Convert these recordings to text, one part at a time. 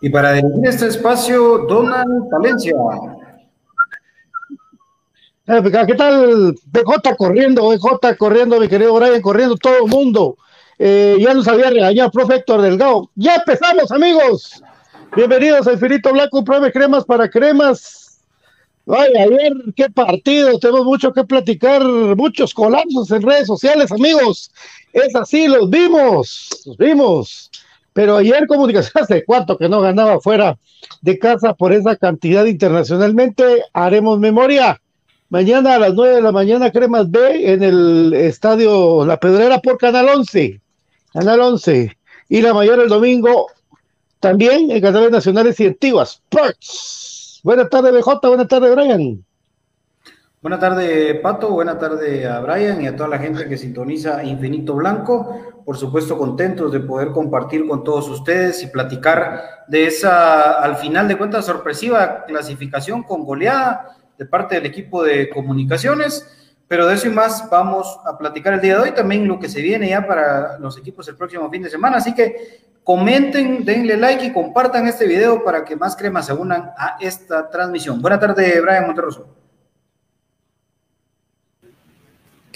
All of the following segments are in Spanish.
Y para dirigir este espacio, Donald Valencia. Eh, ¿Qué tal? BJ corriendo, BJ corriendo, mi querido Brian, corriendo todo el mundo. Eh, ya nos había regañado, profe Héctor Delgado. Ya empezamos, amigos. Bienvenidos a Infinito Blanco, pruebe cremas para cremas. Vaya, ayer qué partido, tenemos mucho que platicar, muchos colapsos en redes sociales, amigos. Es así, los vimos, los vimos. Pero ayer Comunicación hace cuánto que no ganaba fuera de casa por esa cantidad internacionalmente, haremos memoria. Mañana a las 9 de la mañana, Cremas B en el estadio La Pedrera por Canal 11. Canal 11. Y la mayor el domingo también en canales nacionales y antiguas. Buenas tardes, BJ. Buenas tardes, Brian. Buenas tardes, Pato. Buenas tardes a Brian y a toda la gente que sintoniza Infinito Blanco. Por supuesto, contentos de poder compartir con todos ustedes y platicar de esa, al final de cuentas, sorpresiva clasificación con goleada de parte del equipo de comunicaciones. Pero de eso y más vamos a platicar el día de hoy, también lo que se viene ya para los equipos el próximo fin de semana. Así que comenten, denle like y compartan este video para que más cremas se unan a esta transmisión. Buenas tardes, Brian Monterroso.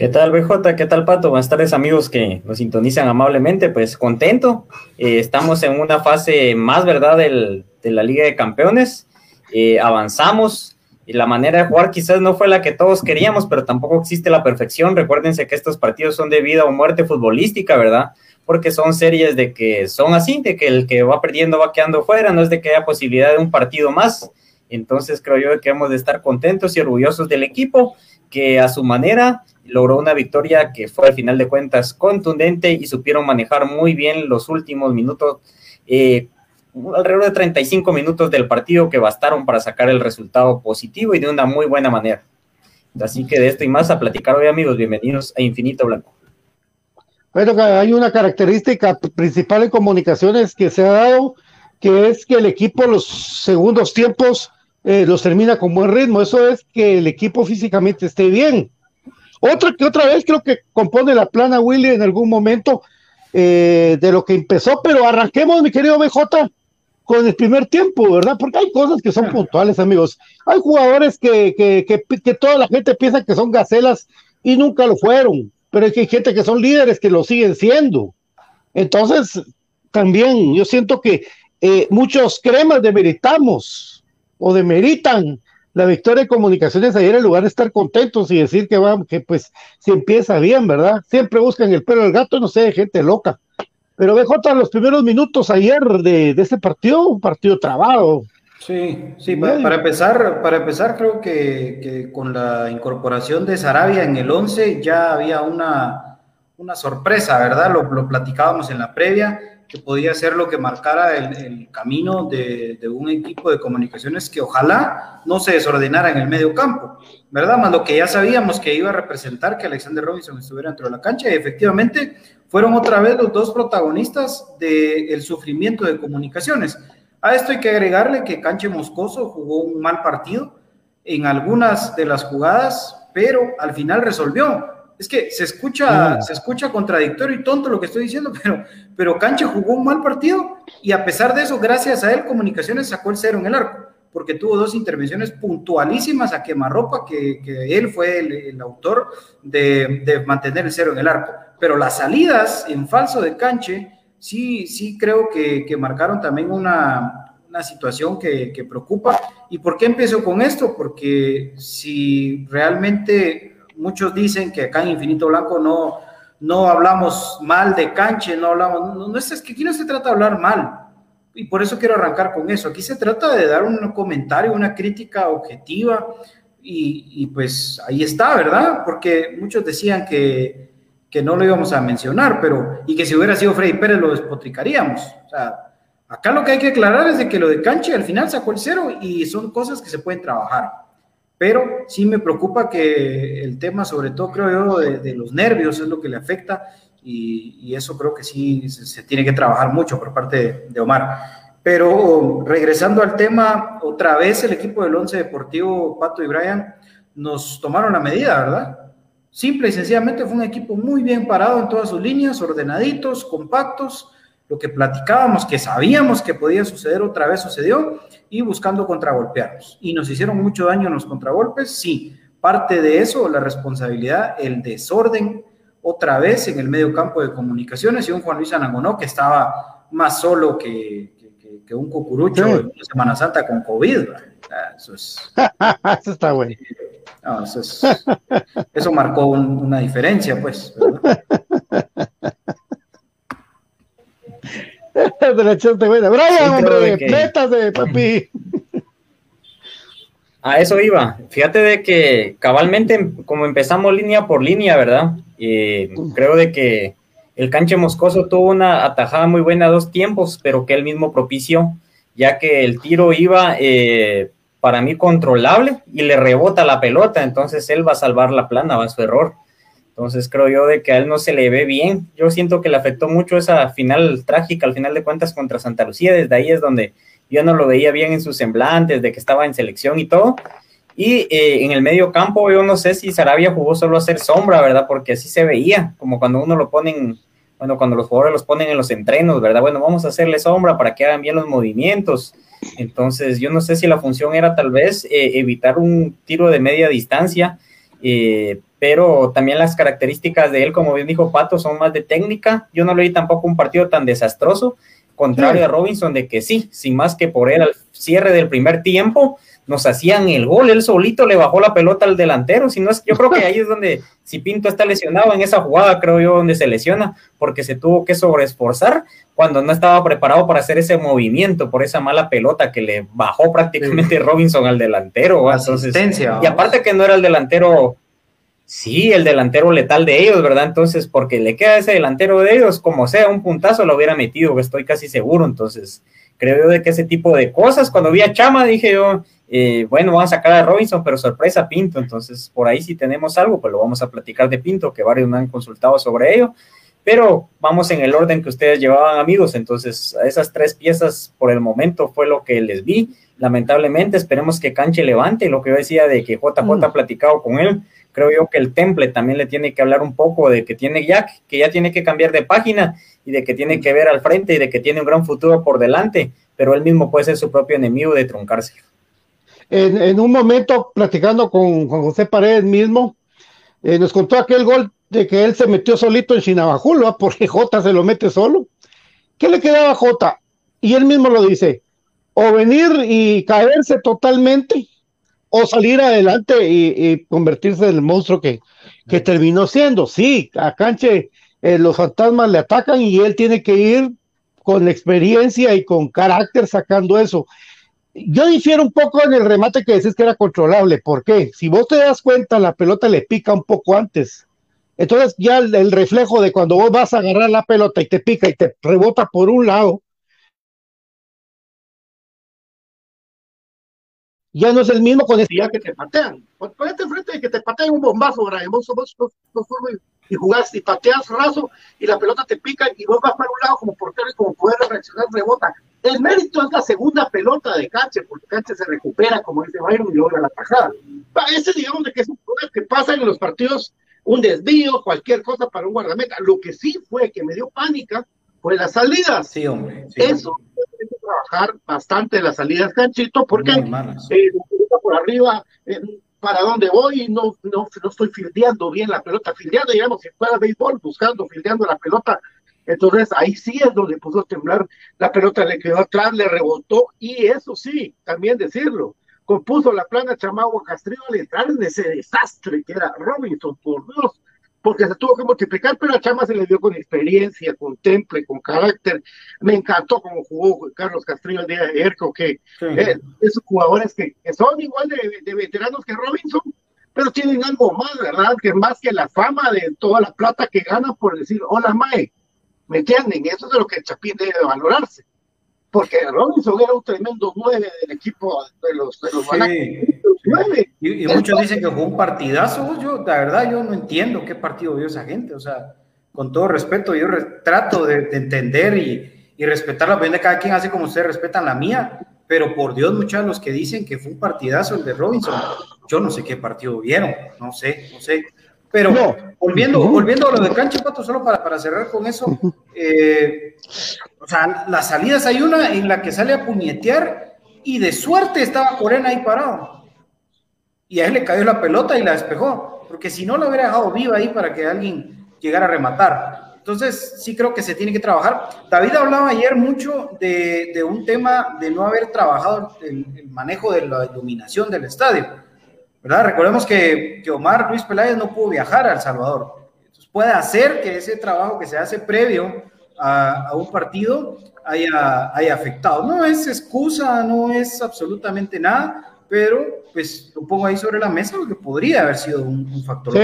¿Qué tal, BJ? ¿Qué tal, Pato? Buenas tardes, amigos que nos sintonizan amablemente. Pues contento. Eh, estamos en una fase más, ¿verdad?, del, de la Liga de Campeones. Eh, avanzamos. Y la manera de jugar quizás no fue la que todos queríamos, pero tampoco existe la perfección. Recuérdense que estos partidos son de vida o muerte futbolística, ¿verdad? Porque son series de que son así, de que el que va perdiendo va quedando fuera, no es de que haya posibilidad de un partido más. Entonces creo yo que hemos de estar contentos y orgullosos del equipo, que a su manera logró una victoria que fue al final de cuentas contundente y supieron manejar muy bien los últimos minutos, eh, alrededor de 35 minutos del partido que bastaron para sacar el resultado positivo y de una muy buena manera. Así que de esto y más a platicar hoy amigos, bienvenidos a Infinito Blanco. Bueno, hay una característica principal en comunicaciones que se ha dado, que es que el equipo los segundos tiempos eh, los termina con buen ritmo. Eso es que el equipo físicamente esté bien. Otra que otra vez creo que compone la plana Willy en algún momento eh, de lo que empezó, pero arranquemos, mi querido BJ, con el primer tiempo, ¿verdad? Porque hay cosas que son puntuales, amigos. Hay jugadores que, que, que, toda la gente piensa que son gacelas y nunca lo fueron, pero hay gente que son líderes que lo siguen siendo. Entonces, también yo siento que eh, muchos cremas demeritamos o demeritan la victoria de comunicaciones ayer en lugar de estar contentos y decir que va, que pues si empieza bien, ¿verdad? Siempre buscan el pelo del gato, no sé, gente loca. Pero BJ, los primeros minutos ayer de, de ese partido, un partido trabado. Sí, sí, para, empezar, para empezar creo que, que, con la incorporación de Sarabia en el 11 ya había una, una sorpresa, ¿verdad? Lo, lo platicábamos en la previa que podía ser lo que marcara el, camino de, un equipo de comunicaciones que ojalá no se desordenara en el medio campo, ¿verdad? Más lo que ya sabíamos que iba a representar que Alexander Robinson estuviera dentro de la cancha y efectivamente fueron otra vez los dos protagonistas del sufrimiento de comunicaciones. A esto hay que agregarle que Canche Moscoso jugó un mal partido en algunas de las jugadas, pero al final resolvió es que se escucha, se escucha contradictorio y tonto lo que estoy diciendo, pero, pero Cancha jugó un mal partido y a pesar de eso, gracias a él, Comunicaciones sacó el cero en el arco, porque tuvo dos intervenciones puntualísimas a quemarropa, que, que él fue el, autor de, de, mantener el cero en el arco. Pero las salidas en falso de Canche, sí, sí creo que, que marcaron también una, una situación que, que, preocupa. ¿Y por qué empiezo con esto? Porque si realmente muchos dicen que acá en Infinito Blanco no, no hablamos mal de canche, no hablamos, no, es, que aquí no se trata de hablar mal, y por eso quiero arrancar con eso. Aquí se trata de dar un comentario, una crítica objetiva, y, pues ahí está, ¿verdad? Porque muchos decían que, que, no lo íbamos a mencionar, pero y que si hubiera sido Freddy Pérez lo despotricaríamos. O sea, acá lo que hay que aclarar es de que lo de canche al final sacó el cero y son cosas que se pueden trabajar pero sí me preocupa que el tema, sobre todo creo yo, de, los nervios es lo que le afecta y, eso creo que sí se, tiene que trabajar mucho por parte de, Omar. Pero regresando al tema, otra vez el equipo del Once Deportivo, Pato y Brian, nos tomaron la medida, ¿verdad? Simple y sencillamente fue un equipo muy bien parado en todas sus líneas, ordenaditos, compactos, lo que platicábamos, que sabíamos que podía suceder otra vez sucedió y buscando contragolpearnos. Y nos hicieron mucho daño en los contragolpes, sí. Parte de eso, la responsabilidad, el desorden otra vez en el medio campo de comunicaciones y un Juan Luis Anangonó que estaba más solo que, que, un cucurucho en Semana Santa con COVID. Eso, es, eso está bueno. eso, marcó una diferencia, pues. de la buena. Brian, hombre, que... papi. A eso iba. Fíjate de que cabalmente, como empezamos línea por línea, ¿verdad? creo de que el canche moscoso tuvo una atajada muy buena a dos tiempos, pero que él mismo propició, ya que el tiro iba eh, para mí controlable y le rebota la pelota, entonces él va a salvar la plana, va a su error. Entonces creo yo de que a él no se le ve bien. Yo siento que le afectó mucho esa final trágica, al final de cuentas, contra Santa Lucía. Desde ahí es donde yo no lo veía bien en sus semblantes, de que estaba en selección y todo. Y eh, en el medio campo yo no sé si Sarabia jugó solo a hacer sombra, ¿verdad? Porque así se veía, como cuando uno lo ponen, bueno, cuando los jugadores los ponen en los entrenos, ¿verdad? Bueno, vamos a hacerle sombra para que hagan bien los movimientos. Entonces yo no sé si la función era tal vez eh, evitar un tiro de media distancia. Eh, pero también las características de él, como bien dijo Pato, son más de técnica. Yo no le vi tampoco un partido tan desastroso, contrario a Robinson, de que sí, sin más que por él al cierre del primer tiempo, nos hacían el gol, él solito le bajó la pelota al delantero, si no es, yo creo que ahí es donde, si Pinto está lesionado en esa jugada, creo yo, donde se lesiona, porque se tuvo que sobreesforzar cuando no estaba preparado para hacer ese movimiento por esa mala pelota que le bajó prácticamente Robinson al delantero. y aparte que no era el delantero Sí, el delantero letal de ellos, ¿verdad? Entonces, porque le queda ese delantero de ellos, como sea, un puntazo lo hubiera metido, estoy casi seguro. Entonces, creo yo de que ese tipo de cosas, cuando vi a Chama, dije yo, eh, bueno, vamos a sacar a Robinson, pero sorpresa Pinto. Entonces, por ahí si tenemos algo, pues lo vamos a platicar de Pinto, que varios me han consultado sobre ello. Pero vamos en el orden que ustedes llevaban, amigos. Entonces, esas tres piezas por el momento fue lo que les vi. Lamentablemente, esperemos que Canche levante lo que yo decía de que JJ mm. ha platicado con él creo yo que el temple también le tiene que hablar un poco de que tiene Jack, que ya tiene que cambiar de página y de que tiene que ver al frente y de que tiene un gran futuro por delante, pero él mismo puede ser su propio enemigo de truncarse. En, un momento, platicando con Juan José Paredes mismo, eh, nos contó aquel gol de que él se metió solito en Chinabajulo, porque Jota se lo mete solo. ¿Qué le quedaba a Jota? Y él mismo lo dice, o venir y caerse totalmente, o salir adelante y, convertirse en el monstruo que, que terminó siendo. Sí, a Canche eh, los fantasmas le atacan y él tiene que ir con experiencia y con carácter sacando eso. Yo difiero un poco en el remate que decís que era controlable. ¿Por qué? Si vos te das cuenta, la pelota le pica un poco antes. Entonces ya el reflejo de cuando vos vas a agarrar la pelota y te pica y te rebota por un lado, ya no es el mismo con día que te patean. Ponete frente de que te patean un bombazo, Brian. Vos, vos, y jugás y pateas raso y la pelota te pica y vos vas para un lado como portero y como poder reaccionar rebota. El mérito es la segunda pelota de Canche, porque Canche se recupera, como dice Byron, y logra la tajada. Ese, digamos, de que es un que pasa en los partidos, un desvío, cualquier cosa para un guardameta. Lo que sí fue que me dio pánica fue las salidas. Sí, hombre. Eso trabajar bastante las salidas canchito porque eh, por arriba eh, para dónde voy no, no, no estoy fildeando bien la pelota, fildeando digamos si fuera béisbol, buscando, fildeando la pelota, entonces ahí sí es donde puso a temblar, la pelota le quedó atrás, le rebotó y eso sí, también decirlo, compuso la plana Chamagua Castrillo al entrar en ese desastre que era Robinson, por Dios, porque se tuvo que multiplicar, pero a Chama se le dio con experiencia, con temple, con carácter. Me encantó cómo jugó Carlos Castrillo el día de Erco, que eh, esos jugadores que, son igual de, veteranos que Robinson, pero tienen algo más, ¿verdad? Que más que la fama de toda la plata que ganan por decir, hola Mae, ¿me entienden? Eso es lo que el Chapín debe valorarse porque Robinson era un tremendo nueve del equipo de los, de los y, muchos dicen que fue un partidazo. Yo, la verdad, yo no entiendo qué partido vio esa gente. O sea, con todo respeto, yo trato de, entender y, y, respetar la opinión de cada quien, así como ustedes respetan la mía. Pero por Dios, muchos los que dicen que fue un partidazo el de Robinson, yo no sé qué partido vieron, no sé, no sé. Pero volviendo, volviendo a lo de cancha, Pato, solo para, para cerrar con eso, eh, o sea, las salidas hay una en la que sale a puñetear y de suerte estaba Corena ahí parado. Y a él le cayó la pelota y la despejó, porque si no la hubiera dejado viva ahí para que alguien llegara a rematar. Entonces, sí creo que se tiene que trabajar. David hablaba ayer mucho de, de un tema de no haber trabajado el, manejo de la iluminación del estadio ¿verdad? Recordemos que, que Omar Luis Peláez no pudo viajar a El Salvador. Entonces puede hacer que ese trabajo que se hace previo a, a un partido haya, haya, afectado. No es excusa, no es absolutamente nada, pero pues lo pongo ahí sobre la mesa porque podría haber sido un, factor.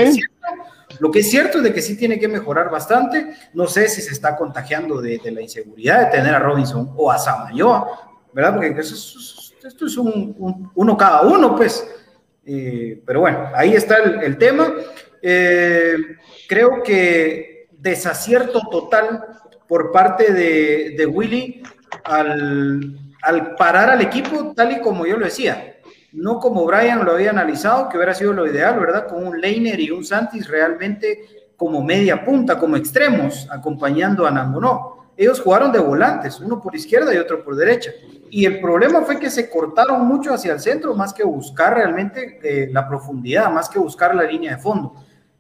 Lo, que es cierto, es de que sí tiene que mejorar bastante. No sé si se está contagiando de, de la inseguridad de tener a Robinson o a Samayoa, ¿verdad? Porque esto es un, uno cada uno, pues. Eh, pero bueno, ahí está el, tema. Eh, creo que desacierto total por parte de, Willy al, parar al equipo tal y como yo lo decía. No como Brian lo había analizado, que hubiera sido lo ideal, ¿verdad? Con un Leiner y un Santis realmente como media punta, como extremos, acompañando a Nangonó. Ellos jugaron de volantes, uno por izquierda y otro por derecha. Y el problema fue que se cortaron mucho hacia el centro, más que buscar realmente eh, la profundidad, más que buscar la línea de fondo.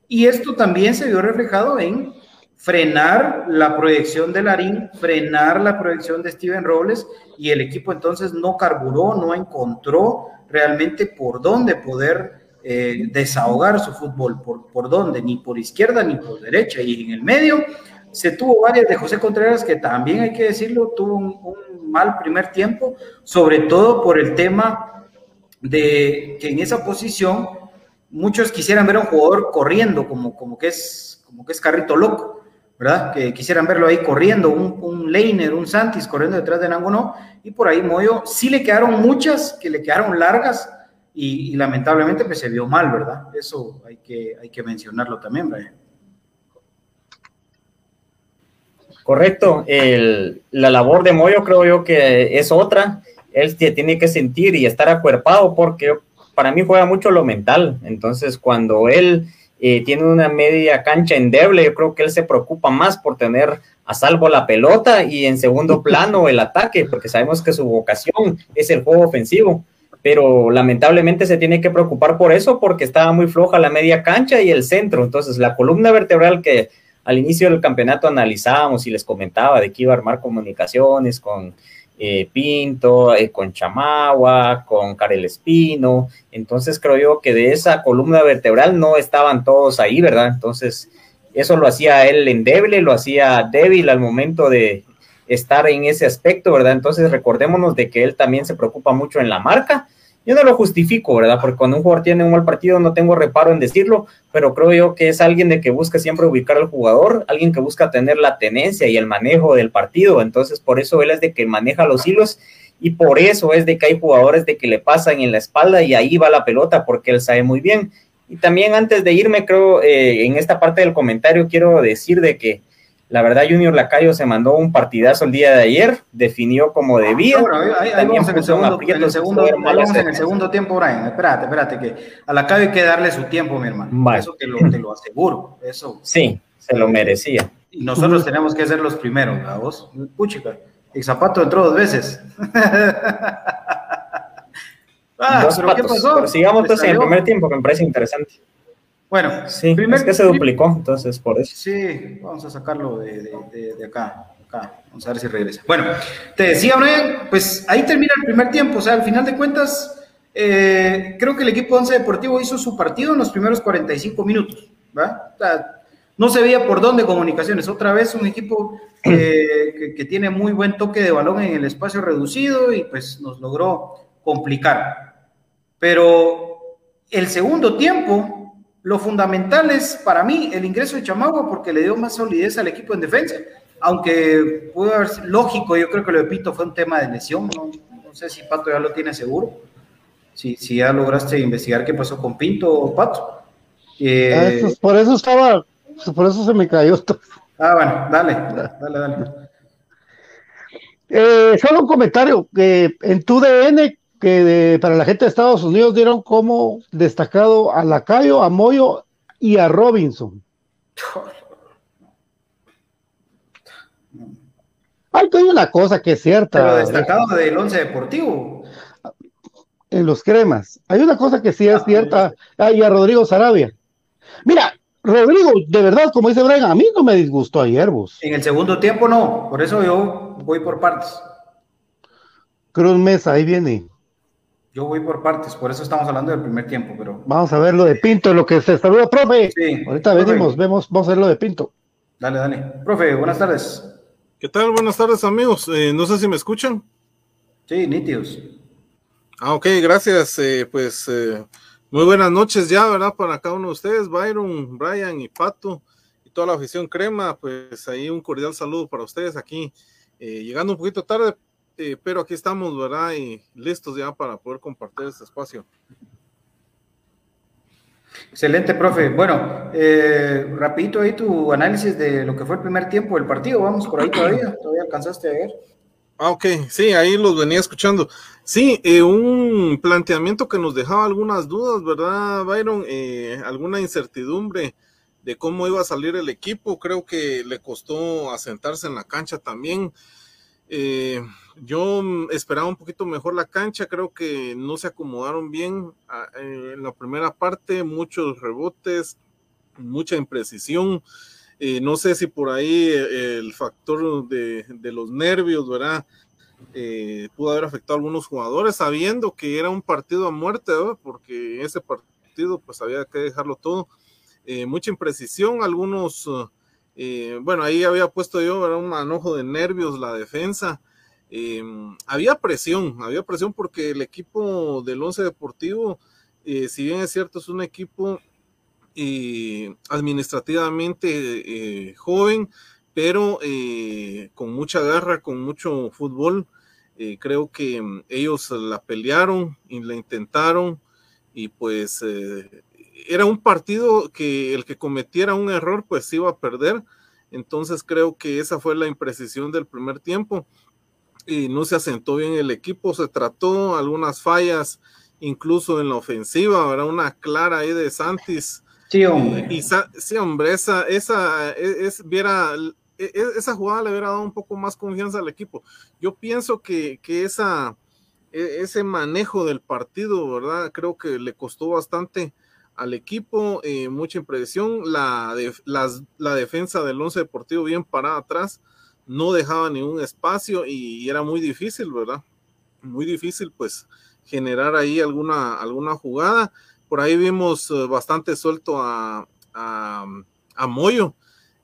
Y esto también se vio reflejado en frenar la proyección de Larín, frenar la proyección de Steven Robles y el equipo entonces no carburó, no encontró realmente por dónde poder eh, desahogar su fútbol, por, por dónde, ni por izquierda ni por derecha. Y en el medio se tuvo varias de José Contreras que también hay que decirlo, tuvo un, mal primer tiempo, sobre todo por el tema de que en esa posición muchos quisieran ver a un jugador corriendo como, como, que, es, como que es carrito loco ¿verdad? Que quisieran verlo ahí corriendo, un, un Leiner, un Santis corriendo detrás de Nangono, y por ahí Moyo, sí le quedaron muchas, que le quedaron largas, y, lamentablemente pues se vio mal, ¿verdad? Eso hay que, hay que mencionarlo también, Brian. Correcto, el, la labor de Moyo creo yo que es otra, él tiene que sentir y estar acuerpado porque para mí juega mucho lo mental, entonces cuando él eh, tiene una media cancha endeble, yo creo que él se preocupa más por tener a salvo la pelota y en segundo plano el ataque, porque sabemos que su vocación es el juego ofensivo, pero lamentablemente se tiene que preocupar por eso porque estaba muy floja la media cancha y el centro, entonces la columna vertebral que al inicio del campeonato analizábamos y les comentaba de que iba a armar comunicaciones con eh, Pinto, eh, con Chamagua, con Karel Espino. Entonces creo yo que de esa columna vertebral no estaban todos ahí, ¿verdad? Entonces eso lo hacía él endeble, lo hacía débil al momento de estar en ese aspecto, ¿verdad? Entonces recordémonos de que él también se preocupa mucho en la marca yo no lo justifico, ¿verdad? Porque cuando un jugador tiene un mal partido no tengo reparo en decirlo, pero creo yo que es alguien de que busca siempre ubicar al jugador, alguien que busca tener la tenencia y el manejo del partido. Entonces, por eso él es de que maneja los hilos y por eso es de que hay jugadores de que le pasan en la espalda y ahí va la pelota porque él sabe muy bien. Y también antes de irme, creo, eh, en esta parte del comentario quiero decir de que la verdad, Junior Lacayo se mandó un partidazo el día de ayer, definió como debía. ahí, vamos en el segundo, en el segundo, en el segundo tiempo, Brian. Espérate, espérate, que a Lacayo hay que darle su tiempo, mi hermano. Eso te lo, te lo, aseguro. Eso. Sí, se lo merecía. Y nosotros tenemos que ser los primeros, ¿a vos? Puchica, el zapato entró dos veces. ah, ¿pero qué pasó? Sigamos entonces en el primer tiempo, que me parece interesante. Bueno, sí, es que se duplicó, entonces por eso. Sí, vamos a sacarlo de, de, acá, acá. Vamos a ver si regresa. Bueno, te decía, Brian, pues ahí termina el primer tiempo. O sea, al final de cuentas, eh, creo que el equipo Once Deportivo hizo su partido en los primeros 45 minutos. ¿va? O sea, no se veía por dónde comunicaciones. Otra vez un equipo que, que tiene muy buen toque de balón en el espacio reducido y pues nos logró complicar. Pero el segundo tiempo lo fundamental es para mí el ingreso de Chamagua porque le dio más solidez al equipo en defensa. Aunque pudo haber sido lógico, yo creo que lo de Pito fue un tema de lesión. No, sé si Pato ya lo tiene seguro. Si, si ya lograste investigar qué pasó con Pinto o Pato. Eh, ah, por eso estaba, por eso se me cayó esto. Ah, bueno, dale, dale, dale. Eh, solo un comentario, que en tu DN que para la gente de Estados Unidos dieron como destacado a Lacayo, a Moyo y a Robinson. Hay una cosa que es cierta. Pero destacado del once deportivo. En los cremas. Hay una cosa que sí es ah, cierta. Ah, y a Rodrigo Sarabia. Mira, Rodrigo, de verdad, como dice Brian, a mí no me disgustó ayer vos. En el segundo tiempo no, por eso yo voy por partes. Cruz Mesa, ahí viene. Yo voy por partes, por eso estamos hablando del primer tiempo, pero. Vamos a ver lo de Pinto, lo que se saluda, profe. Sí, Ahorita venimos, vemos, vamos a ver lo de Pinto. Dale, dale. Profe, buenas tardes. ¿Qué tal? Buenas tardes, amigos. Eh, no sé si me escuchan. Sí, nítidos. Ah, ok, gracias. Eh, pues eh, muy buenas noches ya, ¿verdad? Para cada uno de ustedes, Byron, Brian y Pato y toda la afición crema. Pues ahí un cordial saludo para ustedes aquí. llegando un poquito tarde, eh, pero aquí estamos, ¿verdad? Y listos ya para poder compartir este espacio. Excelente, profe. Bueno, eh, rapidito ahí tu análisis de lo que fue el primer tiempo del partido. Vamos por ahí todavía. ¿Todavía alcanzaste a ver? Ah, ok. Sí, ahí los venía escuchando. Sí, eh, un planteamiento que nos dejaba algunas dudas, ¿verdad, Byron? Eh, alguna incertidumbre de cómo iba a salir el equipo. Creo que le costó asentarse en la cancha también. Eh, yo mm, esperaba un poquito mejor la cancha, creo que no se acomodaron bien ah, eh, en la primera parte, muchos rebotes, mucha imprecisión. Eh, no sé si por ahí eh, el factor de, los nervios, ¿verdad? Eh, pudo haber afectado a algunos jugadores, sabiendo que era un partido a muerte, porque ese partido pues había que dejarlo todo. mucha imprecisión, algunos, bueno, ahí había puesto yo ¿verdad? un manojo de nervios la defensa. Había presión, había presión porque el equipo del Once Deportivo, si bien es cierto, es un equipo eh, administrativamente eh, joven, pero eh, con mucha garra, con mucho fútbol. creo que mm, ellos la pelearon y la intentaron y pues era un partido que el que cometiera un error pues iba a perder. Entonces creo que esa fue la imprecisión del primer tiempo. Y no se asentó bien el equipo, se trató algunas fallas, incluso en la ofensiva, era una clara ahí de Santis Sí, hombre. Y, sí, hombre, esa, esa, e, es, viera, e, e, esa jugada le hubiera dado un poco más confianza al equipo. Yo pienso que, que esa, ese manejo del partido, ¿verdad? Creo que le costó bastante al equipo, eh, mucha impresión. La, la defensa del Once Deportivo bien parada atrás, no dejaba ningún espacio y, era muy difícil, ¿verdad? Muy difícil, pues, generar ahí alguna, alguna jugada. Por ahí vimos eh, bastante suelto a, a, Moyo.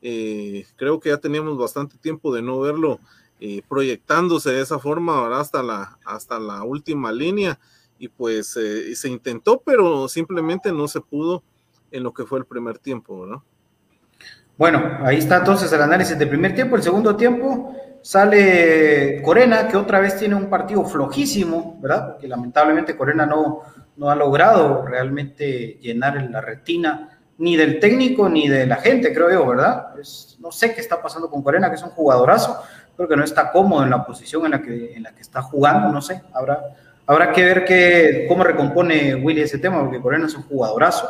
Eh, creo que ya teníamos bastante tiempo de no verlo eh, proyectándose de esa forma hasta la, hasta la última línea. Y pues se intentó, pero simplemente no se pudo en lo que fue el primer tiempo, ¿no? Bueno, ahí está entonces el análisis del primer tiempo. El segundo tiempo sale Corena, que otra vez tiene un partido flojísimo, ¿verdad? Porque lamentablemente Corena no, no ha logrado realmente llenar la retina ni del técnico ni de la gente, creo yo, ¿verdad? no sé qué está pasando con Corena, que es un jugadorazo, creo que no está cómodo en la posición en la que, en la que está jugando, no sé, habrá, habrá que ver que, cómo recompone Willy ese tema, porque Corena es un jugadorazo.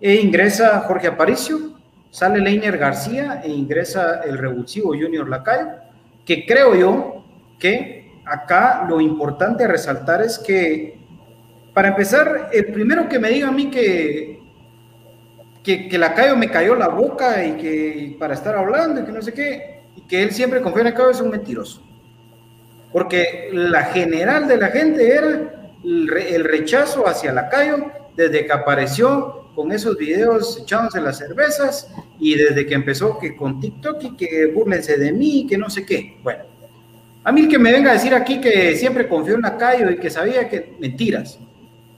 E ingresa Jorge Aparicio, sale Leiner García e ingresa el revulsivo Junior Lacayo, que creo yo que acá lo importante a resaltar es que para empezar, el primero que me diga a mí que, que, que Lacayo me cayó la boca y que para estar hablando y que no sé qué, y que él siempre confía en Lacayo es un mentiroso. Porque la general de la gente era el, rechazo hacia Lacayo desde que apareció con esos videos echándose las cervezas y desde que empezó que con TikTok y que burlense de mí que no sé qué. Bueno, a mí el que me venga a decir aquí que siempre confió en Lacayo y que sabía que mentiras.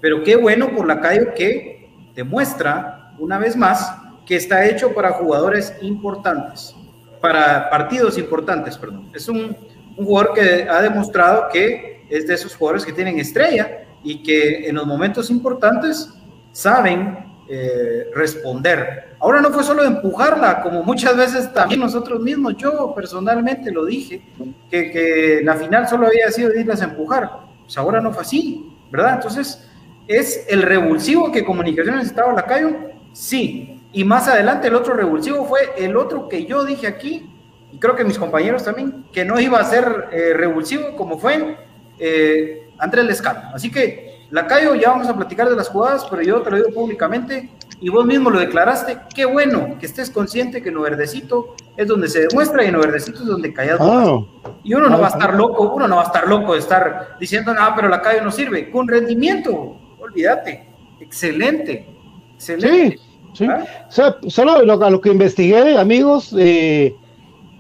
Pero qué bueno por la calle que demuestra una vez más que está hecho para jugadores importantes, para partidos importantes, perdón. Es un, jugador que ha demostrado que es de esos jugadores que tienen estrella y que en los momentos importantes saben eh, responder. Ahora no fue solo empujarla, como muchas veces también nosotros mismos, yo personalmente lo dije, que, la final solo había sido irlas a empujar. Pues ahora no fue así, ¿verdad? Entonces, ¿Es el revulsivo que Comunicaciones estaba en la calle? Sí. Y más adelante el otro revulsivo fue el otro que yo dije aquí, y creo que mis compañeros también, que no iba a ser eh, revulsivo como fue eh, Andrés Lescano. Así que Lacayo, ya vamos a platicar de las jugadas, pero yo te lo digo públicamente y vos mismo lo declaraste. Qué bueno que estés consciente que en Verdecito es donde se demuestra y en Verdecito es donde callas. Ah. Y uno no va a estar loco, uno no va a estar loco de estar diciendo, no, pero Lacayo no sirve. Con rendimiento, olvídate. Excelente, excelente. Sí, sí. ¿Ah? solo lo, a lo que investigué, amigos, eh,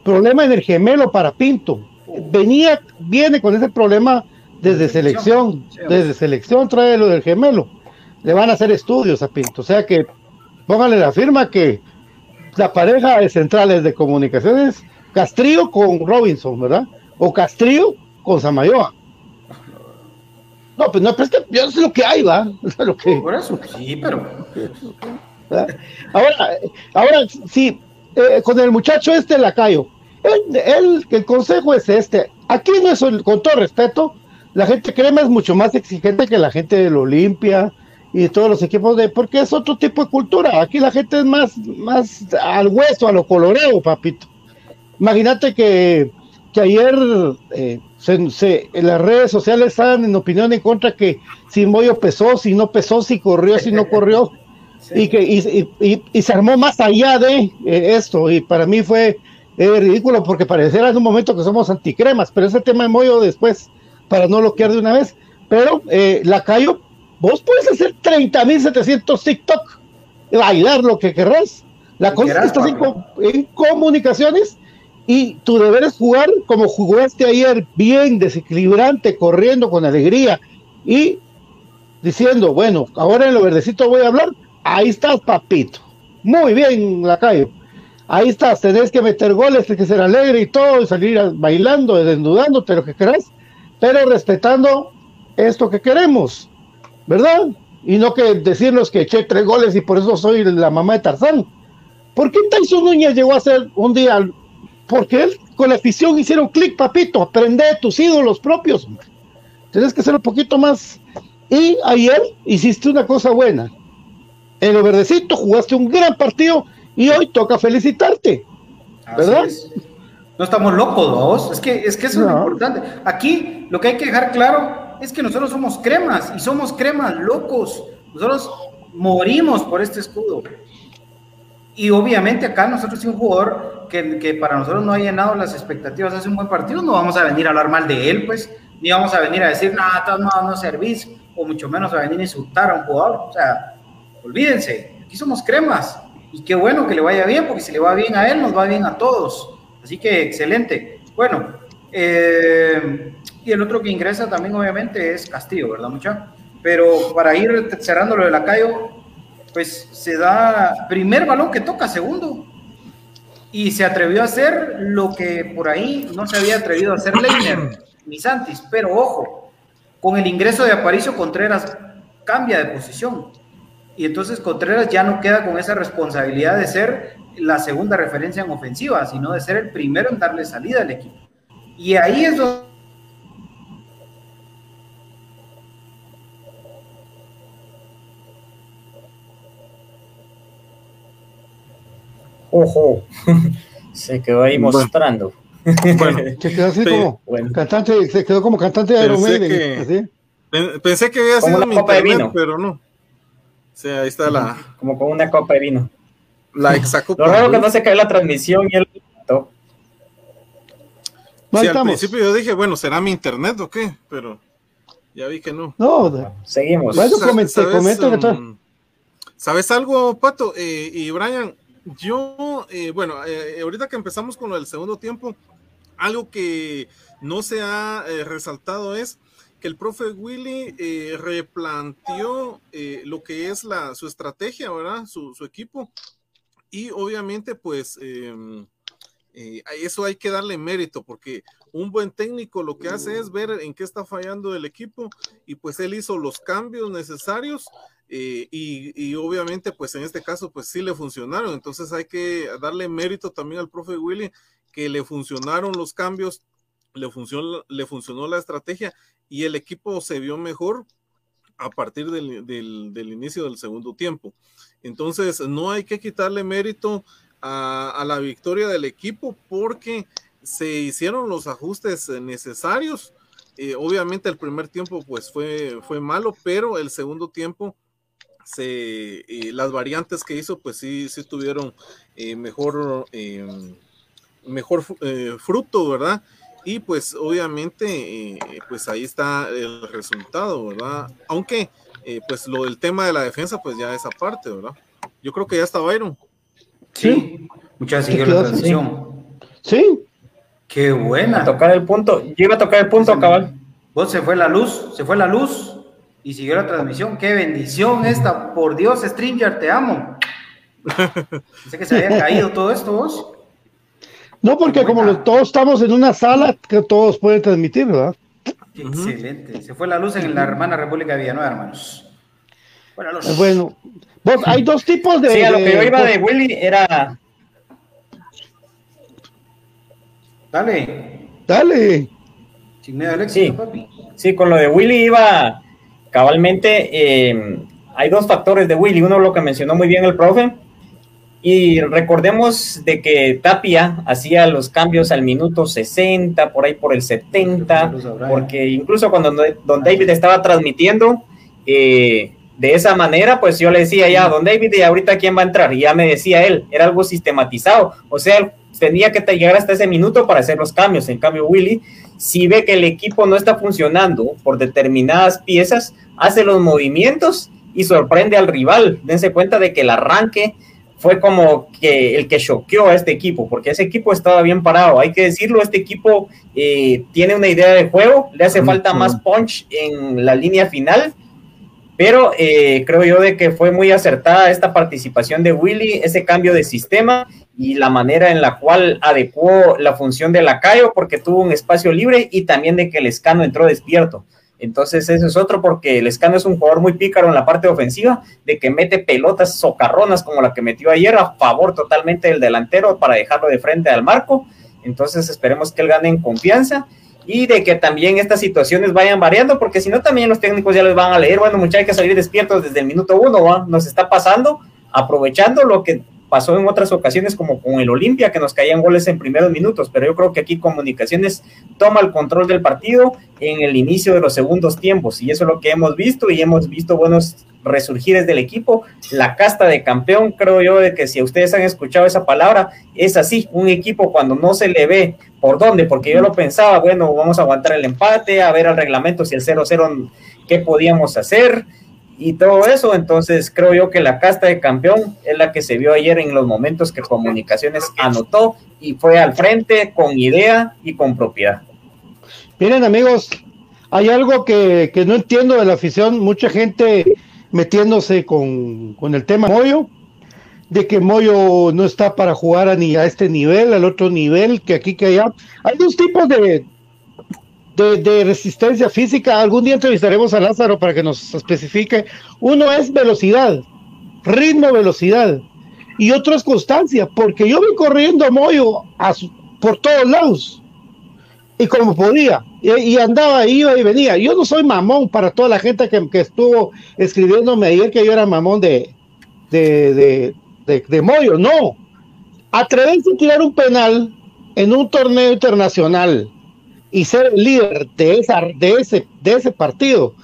problema en el gemelo para Pinto. Venía, viene con ese problema desde selección, desde selección trae lo del gemelo. Le van a hacer estudios a Pinto, o sea que póngale la firma que la pareja de centrales de comunicaciones, Castrillo con Robinson, ¿verdad? O Castrillo con Samayoa. No, pues no, pero es que yo sé lo que hay, ¿va? lo que... Por eso, sí, pero. Ahora, ahora sí, eh, con el muchacho este Lacayo, él, él, el consejo es este. Aquí no es, con todo respeto, la gente crema es mucho más exigente que la gente de Olimpia y todos los equipos de, porque es otro tipo de cultura. Aquí la gente es más, más al hueso, a lo colorado, papito. Imagínate que, que ayer eh, se, en las redes sociales estaban en opinión en contra que si Moyo pesó, si no pesó, si corrió, si no corrió. y que y, se armó más allá de eh, esto y para mí fue eh, ridículo porque pareciera en un momento que somos anticremas, pero ese tema de mollo después para no bloquear de una vez. Pero eh, la Cayo, vos puedes hacer 30.700 TikTok, bailar lo que querrás. La cosa es que estás en, comunicaciones y tu deber es jugar como jugaste ayer, bien, desequilibrante, corriendo con alegría y diciendo, bueno, ahora en lo verdecito voy a hablar. Ahí estás, papito. Muy bien, la Lacayo. Ahí estás, tenés que meter goles, tenés que ser alegre y todo, y salir bailando, desnudándote, lo que querás, pero respetando esto que queremos, ¿verdad? Y no que decirnos que eché tres goles y por eso soy la mamá de Tarzán. ¿Por qué Tyson Núñez llegó a ser un día? Porque él con la afición hicieron clic, papito, aprende tus ídolos propios. Tienes que ser un poquito más. Y ayer hiciste una cosa buena. En lo verdecito jugaste un gran partido y hoy toca felicitarte. ¿Verdad? No estamos locos, vos. Es que, es que eso es lo importante. Aquí lo que hay que dejar claro es que nosotros somos cremas y somos cremas locos. Nosotros morimos por este escudo. Y obviamente acá nosotros, si un jugador que, que, para nosotros no ha llenado las expectativas hace un buen partido, no vamos a venir a hablar mal de él, pues, ni vamos a venir a decir, nada, no, no servís, o mucho menos a venir a insultar a un jugador. O sea, olvídense, aquí somos cremas. Y qué bueno que le vaya bien, porque si le va bien a él, nos va bien a todos. Así que excelente. Bueno, eh, y el otro que ingresa también obviamente es Castillo, ¿verdad, mucha? Pero para ir cerrando lo de Lacayo, pues se da primer balón que toca, segundo. Y se atrevió a hacer lo que por ahí no se había atrevido a hacer Leiner ni Santis. Pero ojo, con el ingreso de Aparicio Contreras cambia de posición. Y entonces Contreras ya no queda con esa responsabilidad de ser la segunda referencia en ofensiva, sino de ser el primero en darle salida al equipo. Y ahí es donde... Ojo, se quedó ahí mostrando. Bueno, se quedó así como cantante, se quedó como cantante de Iron Maiden. Pensé que había sido mi internet, pero no. Sea, ahí está la. Como con una copa de vino. La exacopa. Lo raro que no se cae la transmisión y el sí, al principio yo dije, bueno, ¿será mi internet o qué? Pero ya vi que no. No, seguimos. Bueno, ¿sabes, um, ¿Sabes algo, Pato? Eh, y Brian, yo, eh, bueno, eh, ahorita que empezamos con el segundo tiempo, algo que no se ha resaltado es que el profe Willy replanteó lo que es la, su estrategia, ¿verdad? Su, equipo y obviamente, pues, em, eh, eso hay que darle mérito, porque un buen técnico lo que hace es ver en qué está fallando el equipo y pues él hizo los cambios necesarios eh, y, obviamente pues en este caso pues sí le funcionaron, entonces hay que darle mérito también al profe Willy que le funcionaron los cambios, le funcionó, le funcionó la estrategia y el equipo se vio mejor a partir del, del inicio del segundo tiempo. Entonces, no hay que quitarle mérito a, la victoria del equipo porque se hicieron los ajustes necesarios. Eh, obviamente el primer tiempo pues fue, fue malo, pero el segundo tiempo se, eh, las variantes que hizo pues sí, sí tuvieron eh, mejor, mejor fruto, ¿verdad? Y pues obviamente pues ahí está el resultado, ¿verdad? Aunque eh, pues lo del tema de la defensa, pues ya esa parte, ¿verdad? Yo creo que ya está Byron. Sí, muchas gracias la transición. Sí. Qué buena. A tocar el punto, yo iba a tocar el punto, cabal. Vos se fue la luz, se fue la luz y siguió la transmisión. Qué bendición esta, por Dios, Stringer, te amo. Pensé que se había caído todo esto vos. No, porque como todos estamos en una sala que todos pueden transmitir, ¿verdad? Excelente. Se fue la luz en la hermana República de Villanueva, hermanos. Bueno, hay dos tipos de. Sí, a lo que yo iba de Willy era. Dale. Dale. sí. papi. Sí, con lo de Willy iba cabalmente. Eh, hay dos factores de Willy. Uno, lo que mencionó muy bien el profe, y recordemos de que Tapia hacía los cambios al minuto 60, por ahí por el 70, porque incluso cuando Don David estaba transmitiendo, eh, De esa manera, pues yo le decía ya, don David, ¿y ahorita quién va a entrar? Y ya me decía él, era algo sistematizado. O sea, tenía que llegar hasta ese minuto para hacer los cambios. En cambio, Willy, si ve que el equipo no está funcionando por determinadas piezas, hace los movimientos y sorprende al rival. Dense cuenta de que el arranque fue como que el que choqueó a este equipo, porque ese equipo estaba bien parado. Hay que decirlo, este equipo eh, tiene una idea de juego, le hace falta más punch en la línea final pero eh, creo yo de que fue muy acertada esta participación de Willy, ese cambio de sistema y la manera en la cual adecuó la función de Lacayo porque tuvo un espacio libre y también de que el escano entró despierto. Entonces ese es otro porque el escano es un jugador muy pícaro en la parte ofensiva, de que mete pelotas socarronas como la que metió ayer a favor totalmente del delantero para dejarlo de frente al marco. Entonces esperemos que él gane en confianza y de que también estas situaciones vayan variando, porque si no también los técnicos ya les van a leer, bueno muchachos hay que salir despiertos desde el minuto uno, nos está pasando, aprovechando lo que pasó en otras ocasiones como con el Olimpia, que nos caían goles en primeros minutos, pero yo creo que aquí Comunicaciones toma el control del partido en el inicio de los segundos tiempos, y eso es lo que hemos visto, y hemos visto buenos resurgires del equipo, la casta de campeón, creo yo de que si ustedes han escuchado esa palabra, es así, un equipo cuando no se le ve por dónde, porque yo lo pensaba, bueno, vamos a aguantar el empate, a ver al reglamento si el 0-0, qué podíamos hacer, y todo eso. Entonces creo yo que la casta de campeón es la que se vio ayer en los momentos que Comunicaciones anotó y fue al frente con idea y con propiedad. Miren amigos, hay algo que, no entiendo de la afición, mucha gente metiéndose con, con el tema Moyo, de que Moyo no está para jugar ni a este nivel, al otro nivel, que aquí, que allá. Hay dos tipos de, de, resistencia física. Algún día entrevistaremos a Lázaro para que nos especifique. Uno es velocidad, ritmo, velocidad. Y otro es constancia, porque yo vi corriendo a Moyo por todos lados. Y como podía. Y, andaba, iba y venía. Yo no soy mamón para toda la gente que, estuvo escribiéndome ayer que yo era mamón de, de, de, de Moyo. No. Atreverse a tirar un penal en un torneo internacional y ser el líder de, esa, de, ese, de ese partido.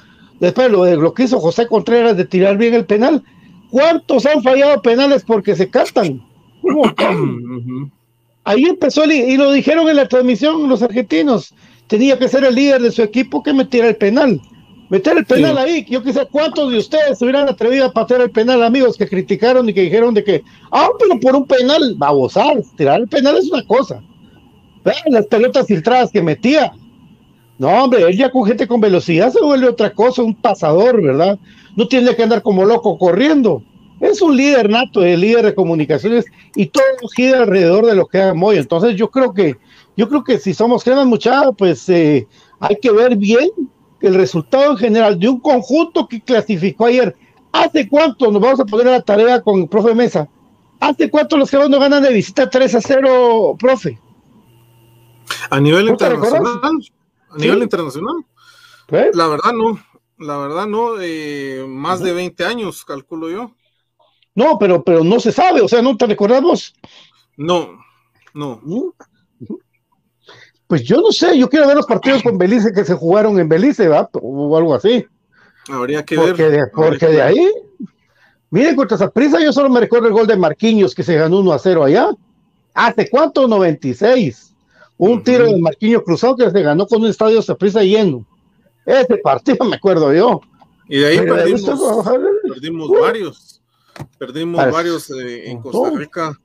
Después lo, lo que hizo José Contreras de tirar bien el penal. ¿Cuántos han fallado penales porque se cantan? Ahí empezó y lo dijeron en la transmisión los argentinos. Tenía que ser el líder de su equipo que metiera el penal. Meter el penal ahí, yo quisiera cuántos de ustedes se hubieran atrevido a patear el penal, amigos, que criticaron y que dijeron de que, ah, pero por un penal, babosar, tirar el penal es una cosa las pelotas filtradas que metía. No, hombre, él ya con gente con velocidad se vuelve otra cosa, un pasador, ¿verdad? No tiene que andar como loco corriendo. Es un líder nato, el líder de comunicaciones y todo gira alrededor de lo que haga Moy. Entonces yo creo que, yo creo que si somos cremas muchachos, pues eh, hay que ver bien el resultado en general de un conjunto que clasificó ayer. ¿Hace cuánto nos vamos a poner a la tarea con el profe Mesa? ¿Hace cuánto los que no ganan de visita 3 a 0, profe? A nivel internacional. A nivel internacional. La verdad no. La verdad no. Eh, más de 20 años, calculo yo. No, pero, pero no se sabe. O sea, ¿no te recordamos? No, no. Pues yo no sé. Yo quiero ver los partidos con Belice que se jugaron en Belice, ¿verdad? O algo así. Habría que porque ver. De, porque de ahí. Miren, contra esa prisa, yo solo me recuerdo el gol de Marquinhos que se ganó 1 a 0 allá. ¿Hace cuánto? 96. Un tiro de Marquinhos Cruzado que se ganó con un estadio sorpresa lleno. Ese partido me acuerdo yo. Y de ahí perdimos, varios. Perdimos varios eh, en Costa Rica,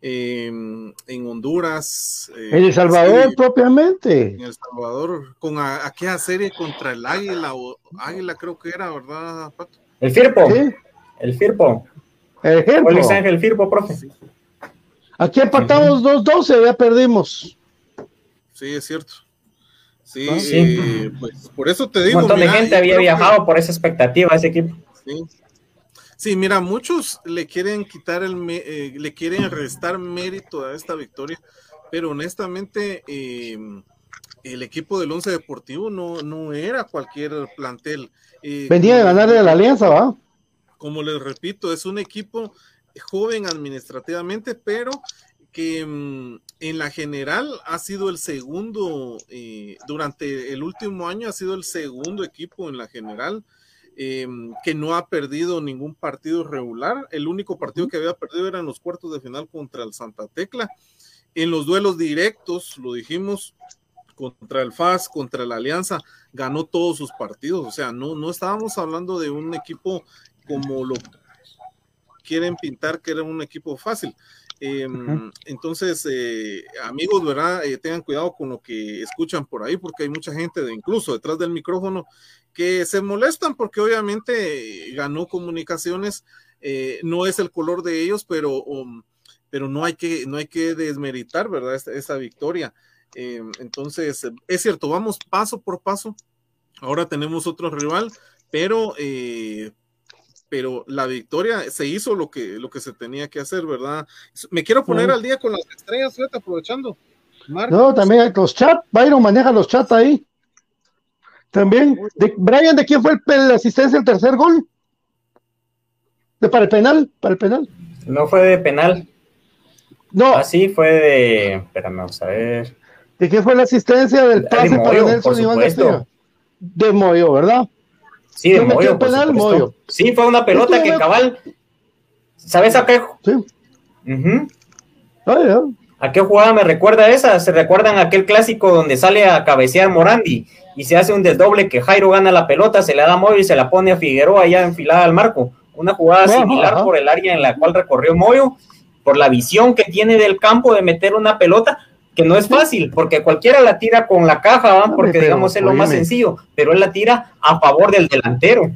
en Honduras. Eh, en El Salvador propiamente. En El Salvador, con aquella serie contra el Águila, o Águila creo que era, ¿verdad, Pato? El Firpo. El Firpo. El Firpo. Ángel Firpo, profe. Aquí empatamos 2-12, ya perdimos. Sí, es cierto. Sí, eh, pues por eso te digo. Un montón de gente había viajado por esa expectativa a ese equipo. Sí. mira, muchos le quieren quitar el, eh, le quieren restar mérito a esta victoria, pero honestamente em, el equipo del Once Deportivo no, no era cualquier plantel. Eh, Venía de ganarle a la Alianza, ¿va? Como les repito, es un equipo joven administrativamente, pero que mm, en la general ha sido el segundo, eh, durante el último año ha sido el segundo equipo en la general em, que no ha perdido ningún partido regular. El único partido que había perdido era en los cuartos de final contra el Santa Tecla. En los duelos directos, lo dijimos, contra el FAS, contra la Alianza, ganó todos sus partidos. O sea, no, no estábamos hablando de un equipo como lo quieren pintar que era un equipo fácil. Em, entonces, eh, amigos, ¿verdad? Eh, tengan cuidado con lo que escuchan por ahí, porque hay mucha gente, incluso detrás del micrófono, que se molestan porque obviamente ganó comunicaciones, eh, no es el color de ellos, pero, um, pero no, hay que, no hay que desmeritar, ¿verdad? Esa, esa victoria. Em, entonces, es cierto, vamos paso por paso. Ahora tenemos otro rival, pero pero la victoria se hizo lo que, lo que se tenía que hacer, ¿verdad? Me quiero poner al día con las estrellas, fíjate, aprovechando. No, también hay los chats, Byron maneja los chats ahí. También, de, Brian, ¿de quién fue el, la asistencia al tercer gol? ¿De para el penal? ¿Para el penal? No fue de penal. No. Así ah, fue de. Espérame, vamos a ver. ¿De quién fue la asistencia del pase para Nelson Iván García? De Moyo, ¿verdad? Sí, de Moyo, Sí, fue una pelota que cabal. ¿Sabes a qué? Sí. ¿A qué jugada me recuerda esa? ¿Se recuerdan aquel clásico donde sale a cabecear Morandi y se hace un desdoble que Jairo gana la pelota, se le da Moyo y se la pone a Figueroa ya enfilada al marco? Una jugada similar por el área en la cual recorrió Moyo, por la visión que tiene del campo de meter una pelota, que no es fácil, porque cualquiera la tira con la caja, porque digamos es lo más sencillo, pero él la tira a favor del delantero.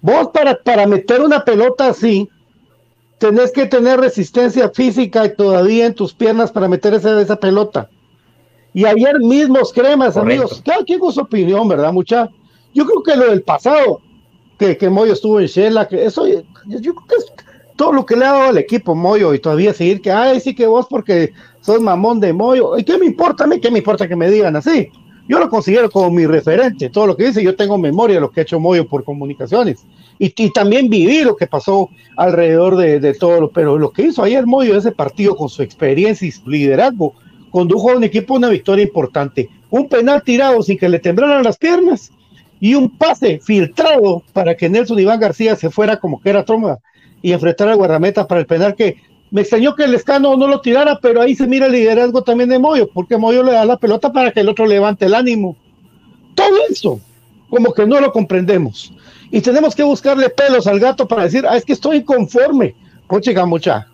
Vos para, para meter una pelota así, tenés que tener resistencia física y todavía en tus piernas para meter esa, esa pelota. Y ayer mismos cremas, amigos, cada quien con su opinión, ¿verdad, mucha? Yo creo que lo del pasado, que, que Moyo estuvo en Shela, que eso, yo creo que es todo lo que le ha dado al equipo Moyo y todavía seguir que, ay, sí que vos porque sos mamón de Moyo. ¿Y qué me importa a mí? ¿Qué me importa que me digan así? Yo lo considero como mi referente. Todo lo que dice, yo tengo memoria de lo que ha hecho Moyo por comunicaciones. Y, también viví lo que pasó alrededor de, de, todo. Lo, pero lo que hizo ayer Moyo, ese partido con su experiencia y su liderazgo, condujo a un equipo a una victoria importante. Un penal tirado sin que le temblaran las piernas y un pase filtrado para que Nelson Iván García se fuera como que era tromba y enfrentar al guardameta para el penal que me extrañó que el escano no lo tirara, pero ahí se mira el liderazgo también de Moyo, porque Moyo le da la pelota para que el otro levante el ánimo. Todo eso, como que no lo comprendemos. Y tenemos que buscarle pelos al gato para decir, ah, es que estoy conforme. Pochiga mucha.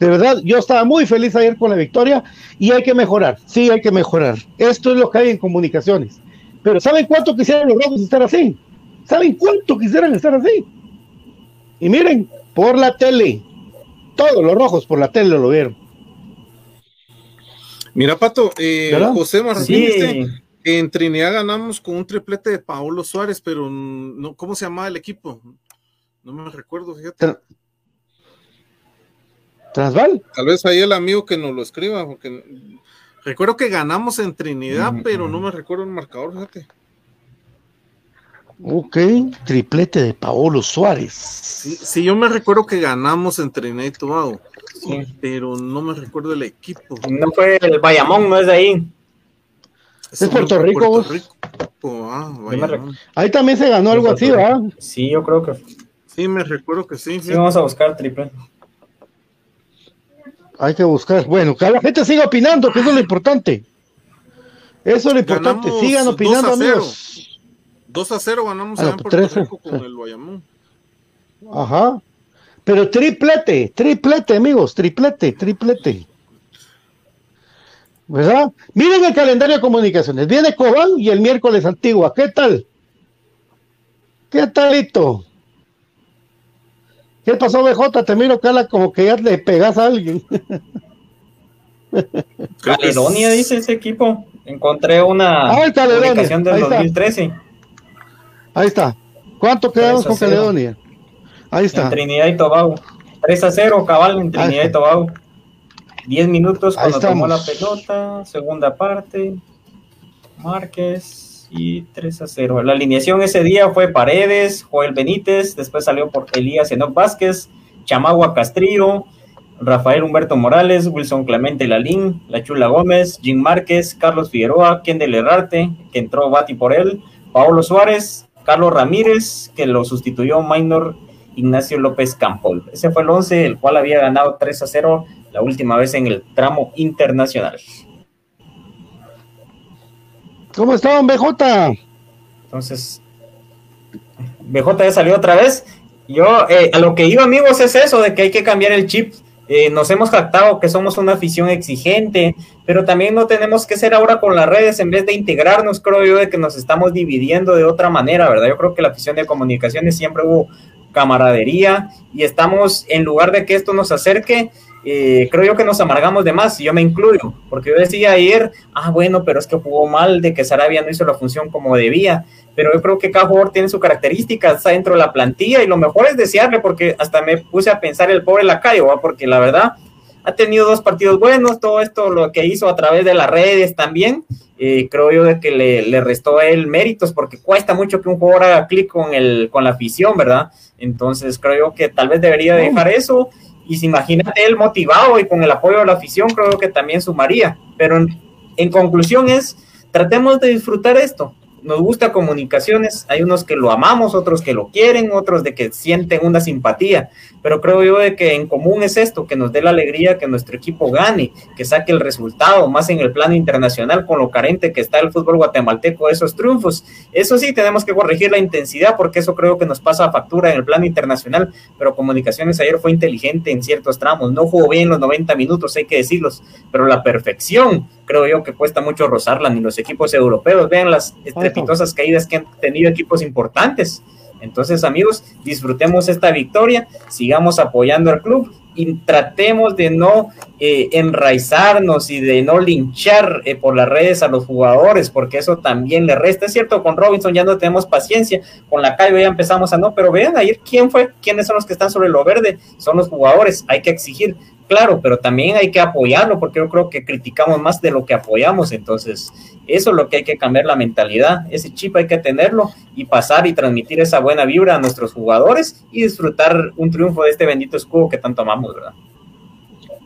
De verdad, yo estaba muy feliz ayer con la victoria y hay que mejorar. Sí, hay que mejorar. Esto es lo que hay en comunicaciones. Pero ¿saben cuánto quisieran los rojos estar así? ¿Saben cuánto quisieran estar así? Y miren, por la tele, todos los rojos por la tele lo vieron. Mira, Pato, eh, José Martínez, en Trinidad ganamos con un triplete de Paolo Suárez, pero no, ¿cómo se llamaba el equipo? No me recuerdo, fíjate. ¿Transval? Tal vez ahí el amigo que nos lo escriba, porque recuerdo que ganamos en Trinidad, pero no me recuerdo el marcador, fíjate. Ok, triplete de Paolo Suárez. Sí, yo me recuerdo que ganamos en Trinidad y Tobago, pero no me recuerdo el equipo. No fue el Bayamón, no es de ahí. Es, Puerto Rico. Ah, ahí también se ganó algo así, ¿verdad? Sí, yo creo que. Sí, me recuerdo que sí. Sí, vamos a buscar triple. Hay que buscar. Bueno, que la gente siga opinando, que eso es lo importante. Eso es lo importante. Sigan opinando, amigos. 2 a 0 ganamos ah, en Puerto Rico con el Guayamón. Ajá. Pero triplete, triplete, amigos, triplete, triplete. ¿Verdad? Miren el calendario de comunicaciones. Viene Cobán y el miércoles Antigua. ¿Qué tal? ¿Qué talito? ¿Qué pasó, BJ? Te miro, Cala, como que ya le pegas a alguien. Caledonia, dice ese equipo. Encontré una ah, publicación del 2013. Ahí está. ¿Cuánto quedamos con Caledonia? Ahí está. En Trinidad y Tobago. 3 a 0, cabal, en Trinidad y Tobago. 10 minutos cuando tomó la pelota, segunda parte. Márquez y 3 a 0. La alineación ese día fue Paredes, Joel Benítez, después salió por Elías Enoch Vázquez, Chamagua Castrillo, Rafael Humberto Morales, Wilson Clemente Lalín, La Chula Gómez, Jim Márquez, Carlos Figueroa, Kendall Herrarte, que entró Bati por él, Paolo Suárez, Carlos Ramírez, que lo sustituyó Minor Ignacio López Campol. Ese fue el 11, el cual había ganado 3 a 0 la última vez en el tramo internacional. ¿Cómo estaban, BJ? Entonces, BJ ya salió otra vez. Yo, eh, a lo que iba, amigos, es eso, de que hay que cambiar el chip. Eh, nos hemos jactado que somos una afición exigente, pero también no tenemos que ser ahora con las redes, en vez de integrarnos, creo yo, de que nos estamos dividiendo de otra manera, ¿verdad? Yo creo que la afición de comunicaciones siempre hubo camaradería y estamos, en lugar de que esto nos acerque, eh, creo yo que nos amargamos de más, y yo me incluyo, porque yo decía ayer, ah, bueno, pero es que jugó mal, de que Sarabia no hizo la función como debía, pero yo creo que cada jugador tiene su característica, está dentro de la plantilla, y lo mejor es desearle, porque hasta me puse a pensar el pobre Lacayo, porque la verdad, ha tenido dos partidos buenos, todo esto lo que hizo a través de las redes también, eh, creo yo de que le, le, restó a él méritos, porque cuesta mucho que un jugador haga clic con, el, con la afición, ¿verdad? Entonces creo yo que tal vez debería dejar eso y si imagínate él motivado y con el apoyo de la afición, creo que también sumaría. Pero en, en conclusión es, tratemos de disfrutar esto nos gusta comunicaciones, hay unos que lo amamos, otros que lo quieren, otros de que sienten una simpatía, pero creo yo de que en común es esto, que nos dé la alegría que nuestro equipo gane, que saque el resultado, más en el plano internacional con lo carente que está el fútbol guatemalteco, esos triunfos. Eso sí, tenemos que corregir la intensidad porque eso creo que nos pasa a factura en el plano internacional, pero comunicaciones ayer fue inteligente en ciertos tramos, no jugó bien los 90 minutos, hay que decirlos, pero la perfección creo yo que cuesta mucho rozarla, ni los equipos europeos. Vean las estrepitosas caídas que han tenido equipos importantes. Entonces, amigos, disfrutemos esta victoria, sigamos apoyando al club y tratemos de no eh, enraizarnos y de no linchar eh, por las redes a los jugadores, porque eso también le resta. Es cierto, con Robinson ya no tenemos paciencia, con la calle ya empezamos a no, pero vean ayer quién fue, quiénes son los que están sobre lo verde, son los jugadores, hay que exigir claro, pero también hay que apoyarlo porque yo creo que criticamos más de lo que apoyamos, entonces eso es lo que hay que cambiar la mentalidad, ese chip hay que tenerlo y pasar y transmitir esa buena vibra a nuestros jugadores y disfrutar un triunfo de este bendito escudo que tanto amamos, ¿verdad?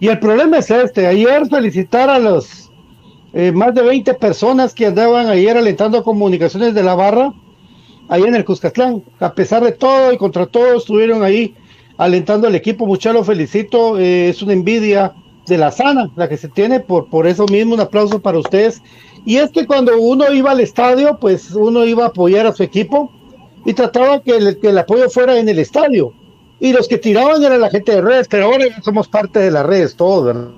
Y el problema es este, ayer felicitar a los eh, más de 20 personas que andaban ayer alentando comunicaciones de la barra, ahí en el Cuscatlán, a pesar de todo y contra todo estuvieron ahí alentando al equipo. Muchas lo felicito. Eh, es una envidia de la sana la que se tiene. Por, por eso mismo, un aplauso para ustedes. Y es que cuando uno iba al estadio, pues uno iba a apoyar a su equipo y trataba que el, que el apoyo fuera en el estadio. Y los que tiraban eran la gente de redes, pero ahora ya somos parte de las redes todos, ¿verdad?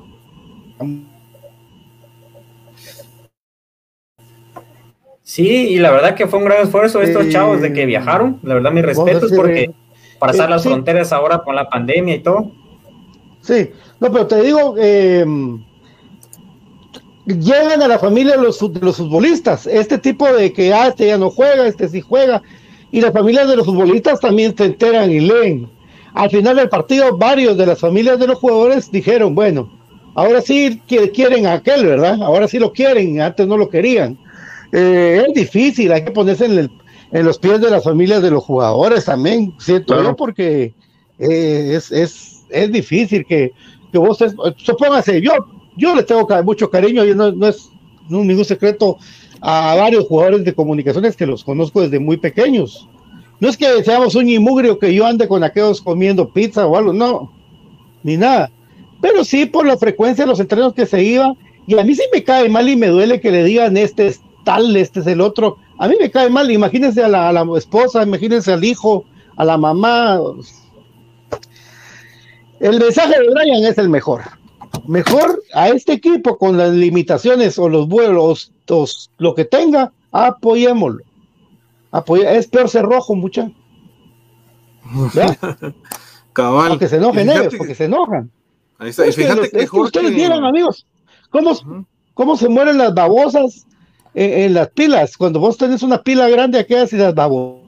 Sí, y la verdad que fue un gran esfuerzo estos chavos de que viajaron. La verdad, mis respetos porque pasar las fronteras ahora con la pandemia y todo. Sí, no, pero te digo, eh, llegan a la familia los, los futbolistas, este tipo de que, ah, este ya no juega, este sí juega, y las familias de los futbolistas también se enteran y leen. Al final del partido, varios de las familias de los jugadores dijeron, bueno, ahora sí quieren a aquel, ¿verdad? Ahora sí lo quieren, antes no lo querían. Eh, es difícil, hay que ponerse en el, en los pies de las familias de los jugadores también, siento yo, porque eh, es, es, es, difícil que, que vos, supóngase, yo, yo le tengo mucho cariño y no, no es ningún secreto a varios jugadores de comunicaciones que los conozco desde muy pequeños. No es que seamos un inmugrio que yo ande con aquellos comiendo pizza o algo, no, ni nada. Pero sí por la frecuencia de los entrenos que se iban, y a mí sí me cae mal y me duele que le digan este es tal, este es el otro, a mí me cae mal, imagínense a la, esposa, imagínense al hijo, a la mamá. El mensaje de Brian es el mejor. Mejor a este equipo con las limitaciones o los vuelos, lo que tenga, apoyémoslo. es peor ser rojo, mucha. Cabal. Porque se enojen ellos, porque se enojan. Ahí está. fíjate que, ustedes vieran, amigos, cómo, cómo se mueren las babosas en, las pilas, cuando vos tenés una pila grande, ¿a qué haces las babo?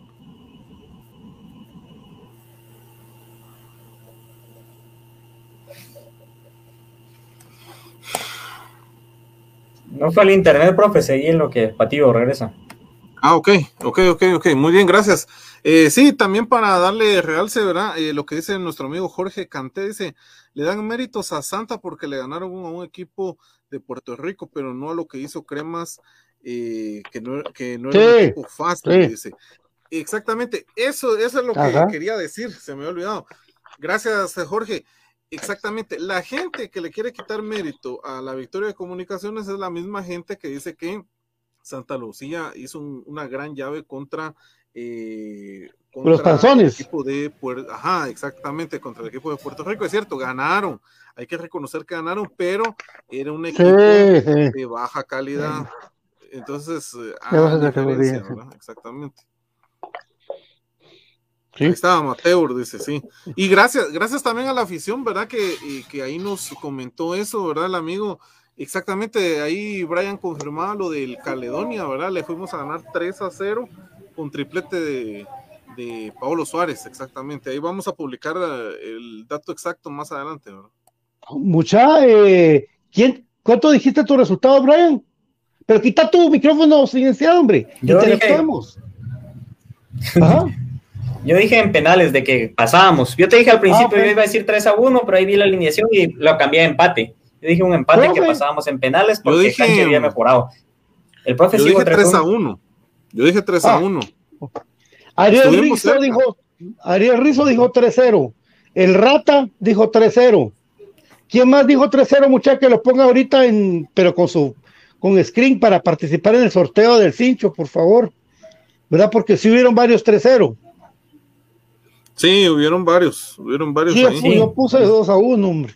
No fue el internet, profe, seguí en lo que Pativo regresa. Ah, ok, ok, ok, ok, muy bien, gracias. Eh, sí, también para darle realce, ¿verdad? Eh, lo que dice nuestro amigo Jorge Canté, dice, le dan méritos a Santa porque le ganaron a un equipo de Puerto Rico, pero no a lo que hizo Cremas eh, que no, que no era un equipo fácil, dice. Exactamente, eso, eso es lo que quería decir, se me ha olvidado. Gracias, Jorge. Exactamente, la gente que le quiere quitar mérito a la victoria de comunicaciones es la misma gente que dice que Santa Lucía hizo una gran llave contra, eh, los panzones. El equipo de Ajá, exactamente, contra el equipo de Puerto Rico. Es cierto, ganaron. Hay que reconocer que ganaron, pero era un equipo de baja calidad. Entonces, eh, exactamente. Ahí estaba Mateo, dice, sí. Y gracias, gracias también a la afición, ¿verdad? Que, que ahí nos comentó eso, ¿verdad? El amigo, exactamente, ahí Brian confirmaba lo del Caledonia, ¿verdad? Le fuimos a ganar 3 a 0 con triplete de, de Pablo Suárez, exactamente. Ahí vamos a publicar eh, el dato exacto más adelante, ¿verdad? Mucha, eh, ¿quién, ¿cuánto dijiste tu resultado, Brian? Pero quita tu micrófono silenciado, hombre. Yo Interactuamos. Ajá. Yo dije en penales de que pasábamos. Yo te dije al principio, ah, yo iba a decir 3 a 1, pero ahí vi la alineación y lo cambié a empate. Yo dije un empate que pasábamos en penales porque dije, Canche había mejorado. El profe yo dije 3 a 1. Yo dije 3 a 1. Ah. Ariel Rizzo dijo, Ariel Rizzo dijo 3-0. El Rata dijo 3-0. ¿Quién más dijo 3-0, muchachos? Que lo ponga ahorita en, pero con su, con screen para participar en el sorteo del cincho, por favor. ¿Verdad? Porque si hubieron varios 3-0. Sí, hubieron varios, hubieron varios. Sí, ahí. yo puse 2 a 1, hombre.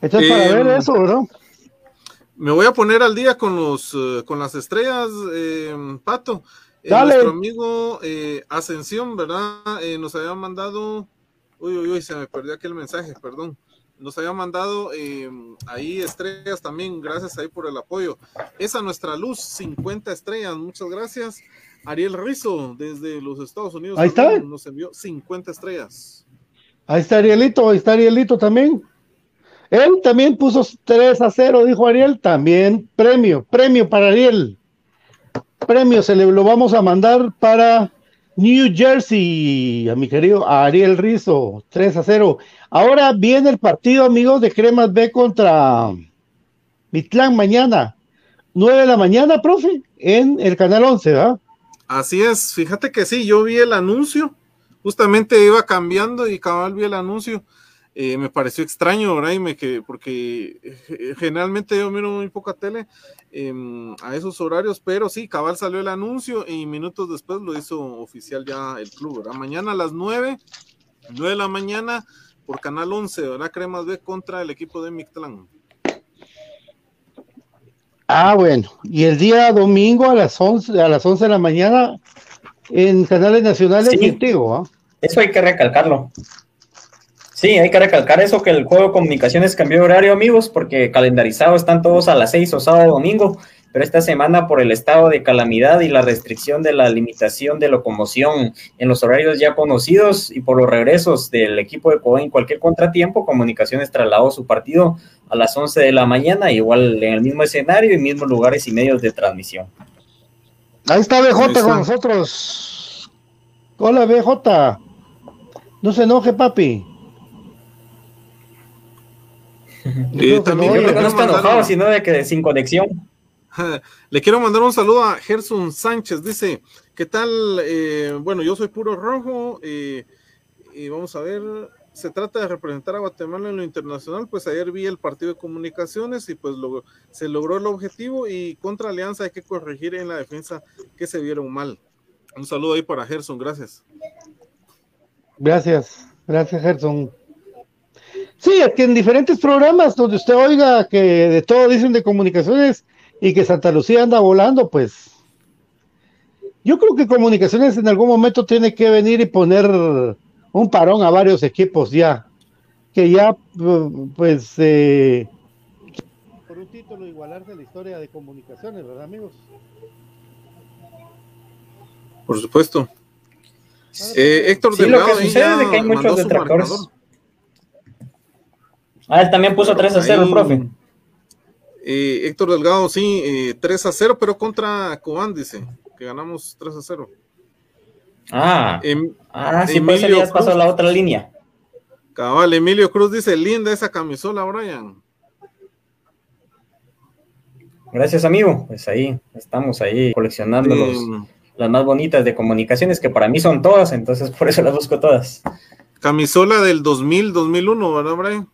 Esto es para ver em, eso, ¿verdad? Me voy a poner al día con los eh, con las estrellas, eh, Pato. Eh, nuestro amigo eh, Ascensión, ¿verdad? nos había mandado. Uy, uy, uy, se me perdió aquel mensaje, perdón. Nos había mandado ahí estrellas también, gracias ahí por el apoyo. Esa nuestra luz, 50 estrellas, muchas gracias. Ariel Rizo, desde los Estados Unidos. Ahí está. Nos envió 50 estrellas. Ahí está Arielito, ahí está Arielito también. Él también puso 3 a 0, dijo Ariel. También premio, premio para Ariel. Premio, se le lo vamos a mandar para New Jersey, a mi querido Ariel Rizo, 3 a 0. Ahora viene el partido, amigos, de Cremas B contra Mitlán mañana, 9 de la mañana, profe, en el canal 11, ¿verdad? Así es, fíjate que sí, yo vi el anuncio, justamente iba cambiando y cabal vi el anuncio. Eh, me pareció extraño, ¿verdad? me que, porque eh, generalmente yo miro muy poca tele em, a esos horarios, pero sí, cabal salió el anuncio y minutos después lo hizo oficial ya el club, ¿verdad? Mañana a las 9, 9 de la mañana por Canal 11, ¿verdad? Cremas B contra el equipo de Mictlán. Ah, bueno. Y el día domingo a las 11, a las 11 de la mañana en canales nacionales sí. Eso hay que recalcarlo. Sí, hay que recalcar eso, que el juego de comunicaciones cambió de horario, amigos, porque calendarizados están todos a las 6 o sábado domingo, pero esta semana por el estado de calamidad y la restricción de la limitación de locomoción en los horarios ya conocidos y por los regresos del equipo de COE en cualquier contratiempo, Comunicaciones trasladó su partido a las 11 de la mañana, igual en el mismo escenario y mismos lugares y medios de transmisión. Ahí está BJ con nosotros. Hola BJ. No se enoje, papi. También no, no está enojado, sino de que sin conexión. Le quiero mandar un saludo a Gerson Sánchez. Dice, ¿qué tal? Eh, bueno, yo soy puro rojo eh, y vamos a ver, se trata de representar a Guatemala en lo internacional, pues ayer vi el partido de comunicaciones y pues se logró el objetivo y contra Alianza hay que corregir en la defensa que se vieron mal. Un saludo ahí para Gerson, gracias. Gracias, gracias Gerson. Sí, que en diferentes programas donde usted oiga que de todo dicen de comunicaciones y que Santa Lucía anda volando, pues yo creo que comunicaciones en algún momento tiene que venir y poner un parón a varios equipos ya, que ya, pues, eh, por un título igualarse la historia de comunicaciones, ¿verdad, amigos? Por supuesto. Eh, Héctor sí, lo que sucede es que hay muchos detractores. Ah, él también puso 3 a 0, profe. Eh, Héctor Delgado, sí, eh, 3 a 0, pero contra Cobán, dice, que ganamos 3 a 0. Ah, em, ah sí, pues ya pasó la otra línea. Cabal, Emilio Cruz dice, linda esa camisola, Brian. Gracias, amigo. Pues ahí, estamos ahí coleccionando los, las más bonitas de comunicaciones, que para mí son todas, entonces por eso las busco todas. Camisola del 2000, 2001, ¿verdad, Brian?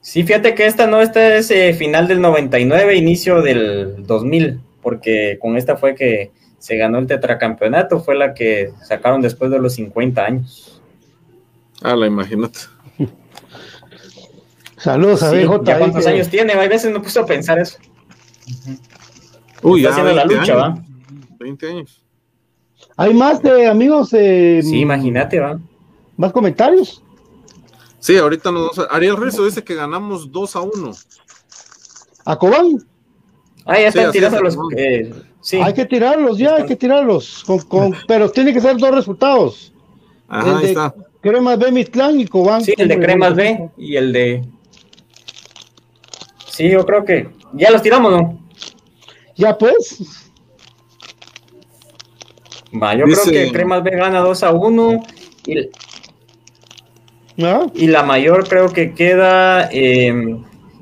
Sí, fíjate que esta no, esta es eh, final del 99, inicio del 2000, porque con esta fue que se ganó el tetracampeonato, fue la que sacaron después de los 50 años. Ah, la imagínate. Saludos a Sí, BJ. ¿ya ¿Cuántos que- años tiene? A veces me puso a pensar eso. Uy, Está ya haciendo la 20 lucha, años. ¿va? 20 años. Hay más de amigos, eh, Sí, imagínate, va. más comentarios. Sí, ahorita nos vamos a... Ariel Rizo dice que ganamos 2 a 1. A Cobán, Ah, ya Sí, están así tirando es, los. Eh, sí, hay que tirarlos ya, hay que tirarlos. Con, con- pero tiene que ser dos resultados. Ajá, El ahí de está. Cremas B Mitlán y Cobán. sí, el de Cremas B y el de. Sí, yo creo que. Ya los tiramos, ¿no? Ya pues, Va, yo Dice- creo que Cremas B gana 2 a 1 y, ¿no? y la mayor creo que queda. eh,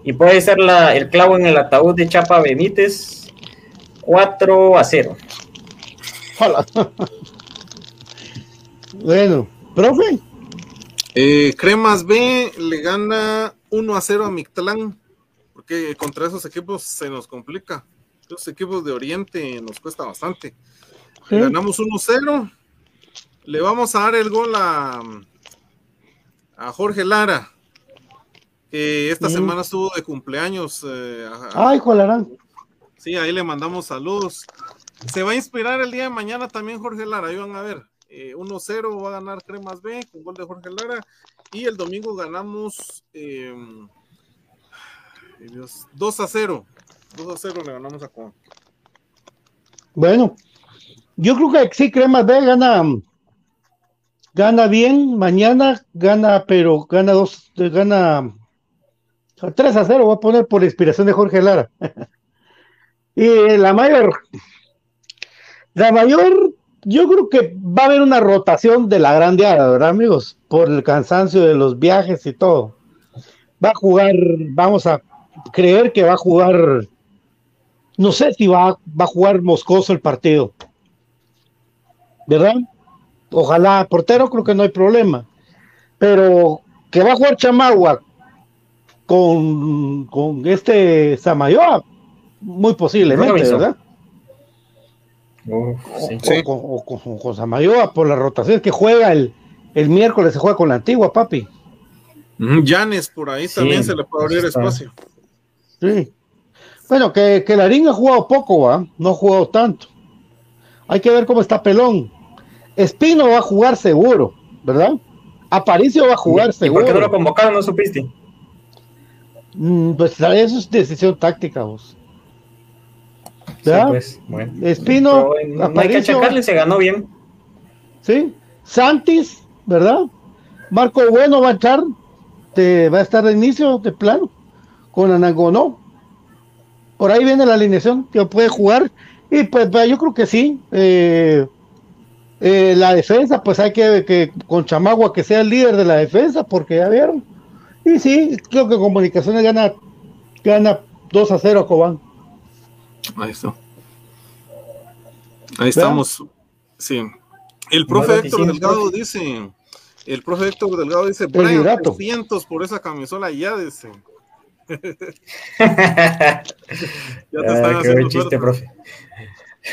y puede ser la, el clavo en el ataúd de Chapa Benítez 4 a 0. Hola. bueno, profe, Eh, Cremas B le gana 1 a 0 a Mictlán, porque contra esos equipos se nos complica. Los equipos de Oriente nos cuesta bastante. Sí. Ganamos 1-0. Le vamos a dar el gol a, a Jorge Lara, que esta semana estuvo de cumpleaños. eh, a- ay, Jolarán. Sí, ahí le mandamos saludos. Se va a inspirar el día de mañana también Jorge Lara, ahí van a ver. Eh, 1-0 va a ganar Cremas B con gol de Jorge Lara. Y el domingo ganamos eh, ay, Dios, 2 a 0. 2 a 0 le ganamos a Cuau. Bueno, yo creo que sí, Cremas B gana, gana bien, mañana gana, pero gana dos, gana 3 a 0, voy a poner por inspiración de Jorge Lara. y la mayor, la mayor, yo creo que va a haber una rotación de la grandeada, ¿verdad, amigos? Por el cansancio de los viajes y todo. Va a jugar, vamos a creer que va a jugar no sé si va, va a jugar Moscoso el partido. ¿Verdad? Ojalá, portero creo que no hay problema. Pero que va a jugar Chamagua con, con este Samayoa, muy posiblemente. ¿verdad? Sí. O, con, o con- o con Samayoa por la rotación que juega el, el miércoles, se juega con la antigua, papi. Llanes por ahí Sí, también se le puede abrir está. espacio. Sí. Bueno, que, que Larín ha jugado poco, ¿va? No ha jugado tanto. Hay que ver cómo está Pelón. Espino va a jugar seguro, ¿verdad? Aparicio va a jugar ¿Y seguro. por qué no lo convocaron? ¿No supiste? Mm, pues eso es decisión táctica, vos. Sí, pues, bueno. Espino, eh, no hay que Aparicio, achacarle, se ganó bien. ¿sí? Santis, ¿verdad? Marco Bueno va a estar, te, va a estar de inicio, de plano, con Anangonó. Por ahí viene la alineación que puede jugar. Y pues yo creo que sí. eh, eh, la defensa, pues hay que, que con Chamagua que sea el líder de la defensa, porque ya vieron. Y sí, creo que Comunicaciones gana, gana 2 a 0 a Cobán. Ahí está. Ahí estamos. Sí. El profe Héctor Delgado profe. dice, el profe Héctor Delgado dice, Brian, liderato. 300 por esa camisola ya dice. Ya te están Ah, qué haciendo buen chiste, profe.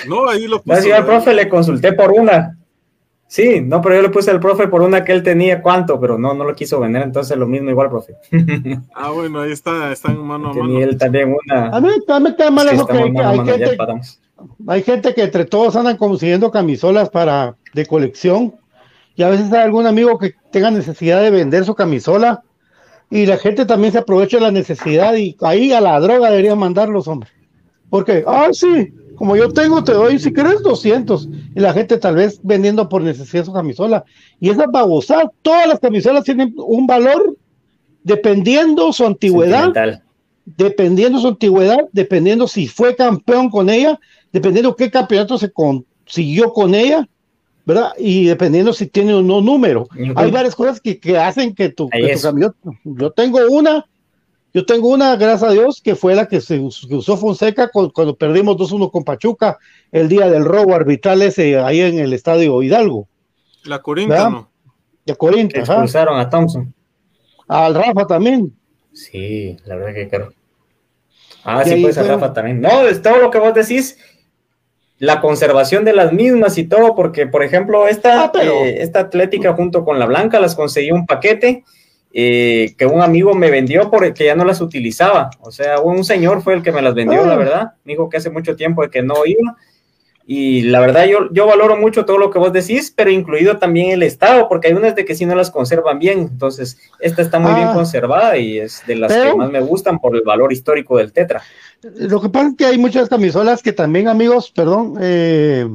No, ahí lo puso. sí, al profe le consulté por una. Sí, no, pero yo le puse al profe por una que él tenía cuánto, pero no, no lo quiso vender, entonces lo mismo igual, profe. Ah, bueno, ahí está, está en mano a mano. Tenía él también una. A mí, a mí me queda mal Sí, eso que mano hay mano, gente, empatamos. Hay gente que entre todos andan consiguiendo camisolas para de colección y a veces hay algún amigo que tenga necesidad de vender su camisola y la gente también se aprovecha de la necesidad y ahí a la droga deberían mandarlos, hombre. Porque, ah, sí, como yo tengo, te doy, si quieres, 200. Y la gente tal vez vendiendo por necesidad su camisola. Y esa babosa, todas las camisolas tienen un valor dependiendo su antigüedad dependiendo su antigüedad, dependiendo si fue campeón con ella, dependiendo qué campeonato se consiguió con ella, ¿verdad? Y dependiendo si tiene o no número. Hay varias cosas que, que hacen que tu, que tu camión, yo tengo una Yo tengo una, gracias a Dios, que fue la que se usó Fonseca cuando, perdimos 2-1 con Pachuca el día del robo arbitral ese ahí en el estadio Hidalgo. La Corinta, ¿no? La Corinta, Expulsaron a Thompson. Al Rafa también. Sí, la verdad que claro. Ah, sí, pues a Rafa también. No, es todo lo que vos decís la conservación de las mismas y todo, porque por ejemplo esta, ah, eh, esta Atlética junto con la Blanca las conseguí un paquete eh, que un amigo me vendió porque ya no las utilizaba, o sea, un señor fue el que me las vendió, la ah. verdad, me dijo que hace mucho tiempo de que no iba y la verdad, yo, yo valoro mucho todo lo que vos decís, pero incluido también el Estado, porque hay unas de que sí no las conservan bien. Entonces, esta está muy bien ah. conservada y es de las que más me gustan por el valor histórico del Tetra. Lo que pasa es que hay muchas camisolas que también, amigos, perdón, eh,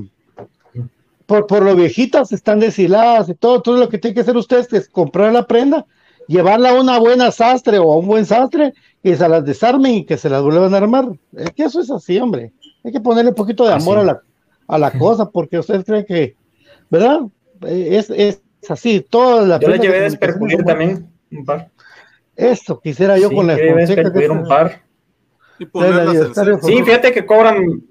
por, por lo viejitas están deshiladas y todo. Todo lo que tiene que hacer ustedes es comprar la prenda, llevarla a una buena sastre o a un buen sastre, que se las desarmen y que se las vuelvan a armar. Es que eso es así, hombre. Hay que ponerle un poquito de amor a la a la cosa, porque usted cree que, ¿verdad? Es, es así, toda la... Yo le llevé a despercudir también un par. Eso, quisiera yo con la... Que un par. sí, fíjate que cobran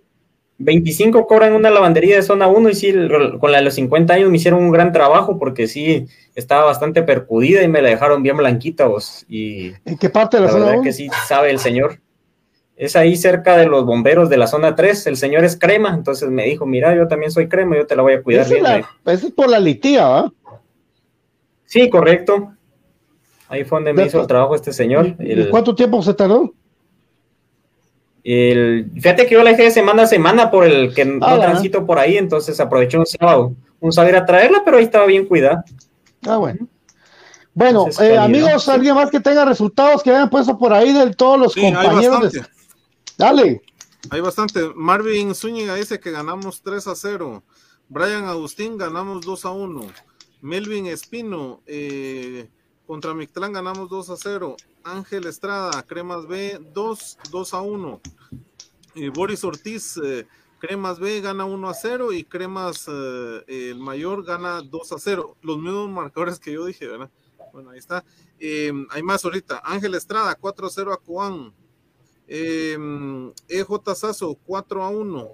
25 cobran una lavandería de zona 1 y sí, con la de los 50 años me hicieron un gran trabajo porque sí, estaba bastante percudida y me la dejaron bien blanquita vos. Y ¿En qué parte de la, la zona verdad que sí sabe el señor es ahí cerca de los bomberos de la zona 3, el señor es crema, entonces me dijo, mira, yo también soy crema, yo te la voy a cuidar bien. eso es por la litía, ¿va? Sí, correcto. Ahí fue donde me hizo el trabajo este señor. ¿Y cuánto tiempo se tardó? El, fíjate que yo la dejé de semana a semana por el que no ah, transito por ahí, entonces aproveché un sábado, un sábado a traerla, pero ahí estaba bien cuidada. Ah, bueno. Bueno, eh, amigos, alguien más que tenga resultados que hayan puesto por ahí de todos los compañeros. Dale. Hay bastante. Marvin Zúñiga dice que ganamos 3 a 0. Brian Agustín ganamos 2 a 1. Melvin Espino eh, contra Mictlán ganamos 2 a 0. Ángel Estrada, Cremas B 2, 2 a 1. Y Boris Ortiz, eh, Cremas B gana 1 a 0 y Cremas eh, el mayor gana 2 a 0. Los mismos marcadores que yo dije, ¿verdad? Bueno, ahí está. hay más ahorita. Ángel Estrada 4 a 0 a Coan. EJ Sazo, 4 a 1.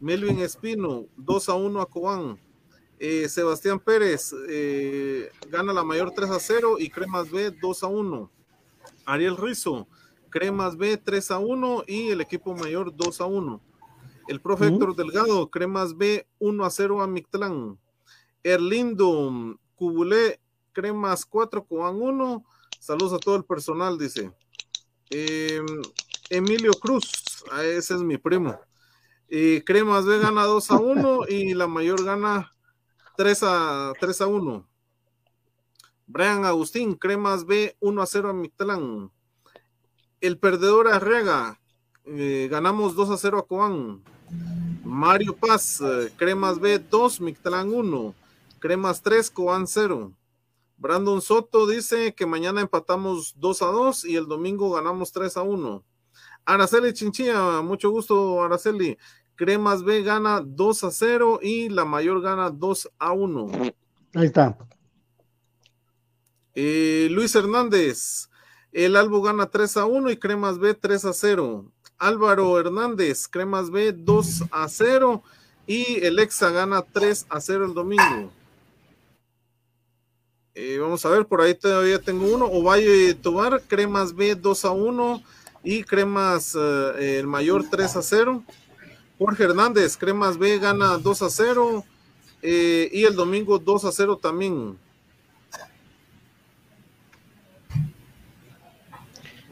Melvin Espino, 2 a 1 a Cobán. Eh, Sebastián Pérez eh, gana la mayor 3 a 0 y Cremas B 2 a 1. Ariel Rizo, Cremas B 3 a 1 y el equipo mayor 2 a 1. El profe Héctor Delgado, Cremas B 1 a 0 a Mictlán. Erlindo Cubulé, Cremas 4, Cobán 1. Saludos a todo el personal, dice. Eh, Emilio Cruz, ese es mi primo. Y Cremas B gana 2 a 1 y la mayor gana 3 a, 3 a 1. Brian Agustín, Cremas B 1 a 0 a Mictlán. El perdedor Arriaga, eh, ganamos 2 a 0 a Coan. Mario Paz, eh, Cremas B 2, Mictlán 1. Cremas 3, Coan 0. Brandon Soto dice que mañana empatamos 2 a 2 y el domingo ganamos 3 a 1. Araceli Chinchilla, mucho gusto, Araceli. Cremas B gana 2 a 0 y la mayor gana 2 a 1. Ahí está. Eh, Luis Hernández, el Albo gana 3 a 1 y Cremas B 3 a 0. Álvaro Hernández, Cremas B 2 a 0 y el Exa gana 3 a 0 el domingo. Eh, vamos a ver, por ahí todavía tengo uno. Ovalle Tobar, Cremas B 2 a 1 y Cremas eh, el mayor 3 a 0. Jorge Hernández, Cremas B gana 2 a 0 eh, y el domingo 2 a 0 también.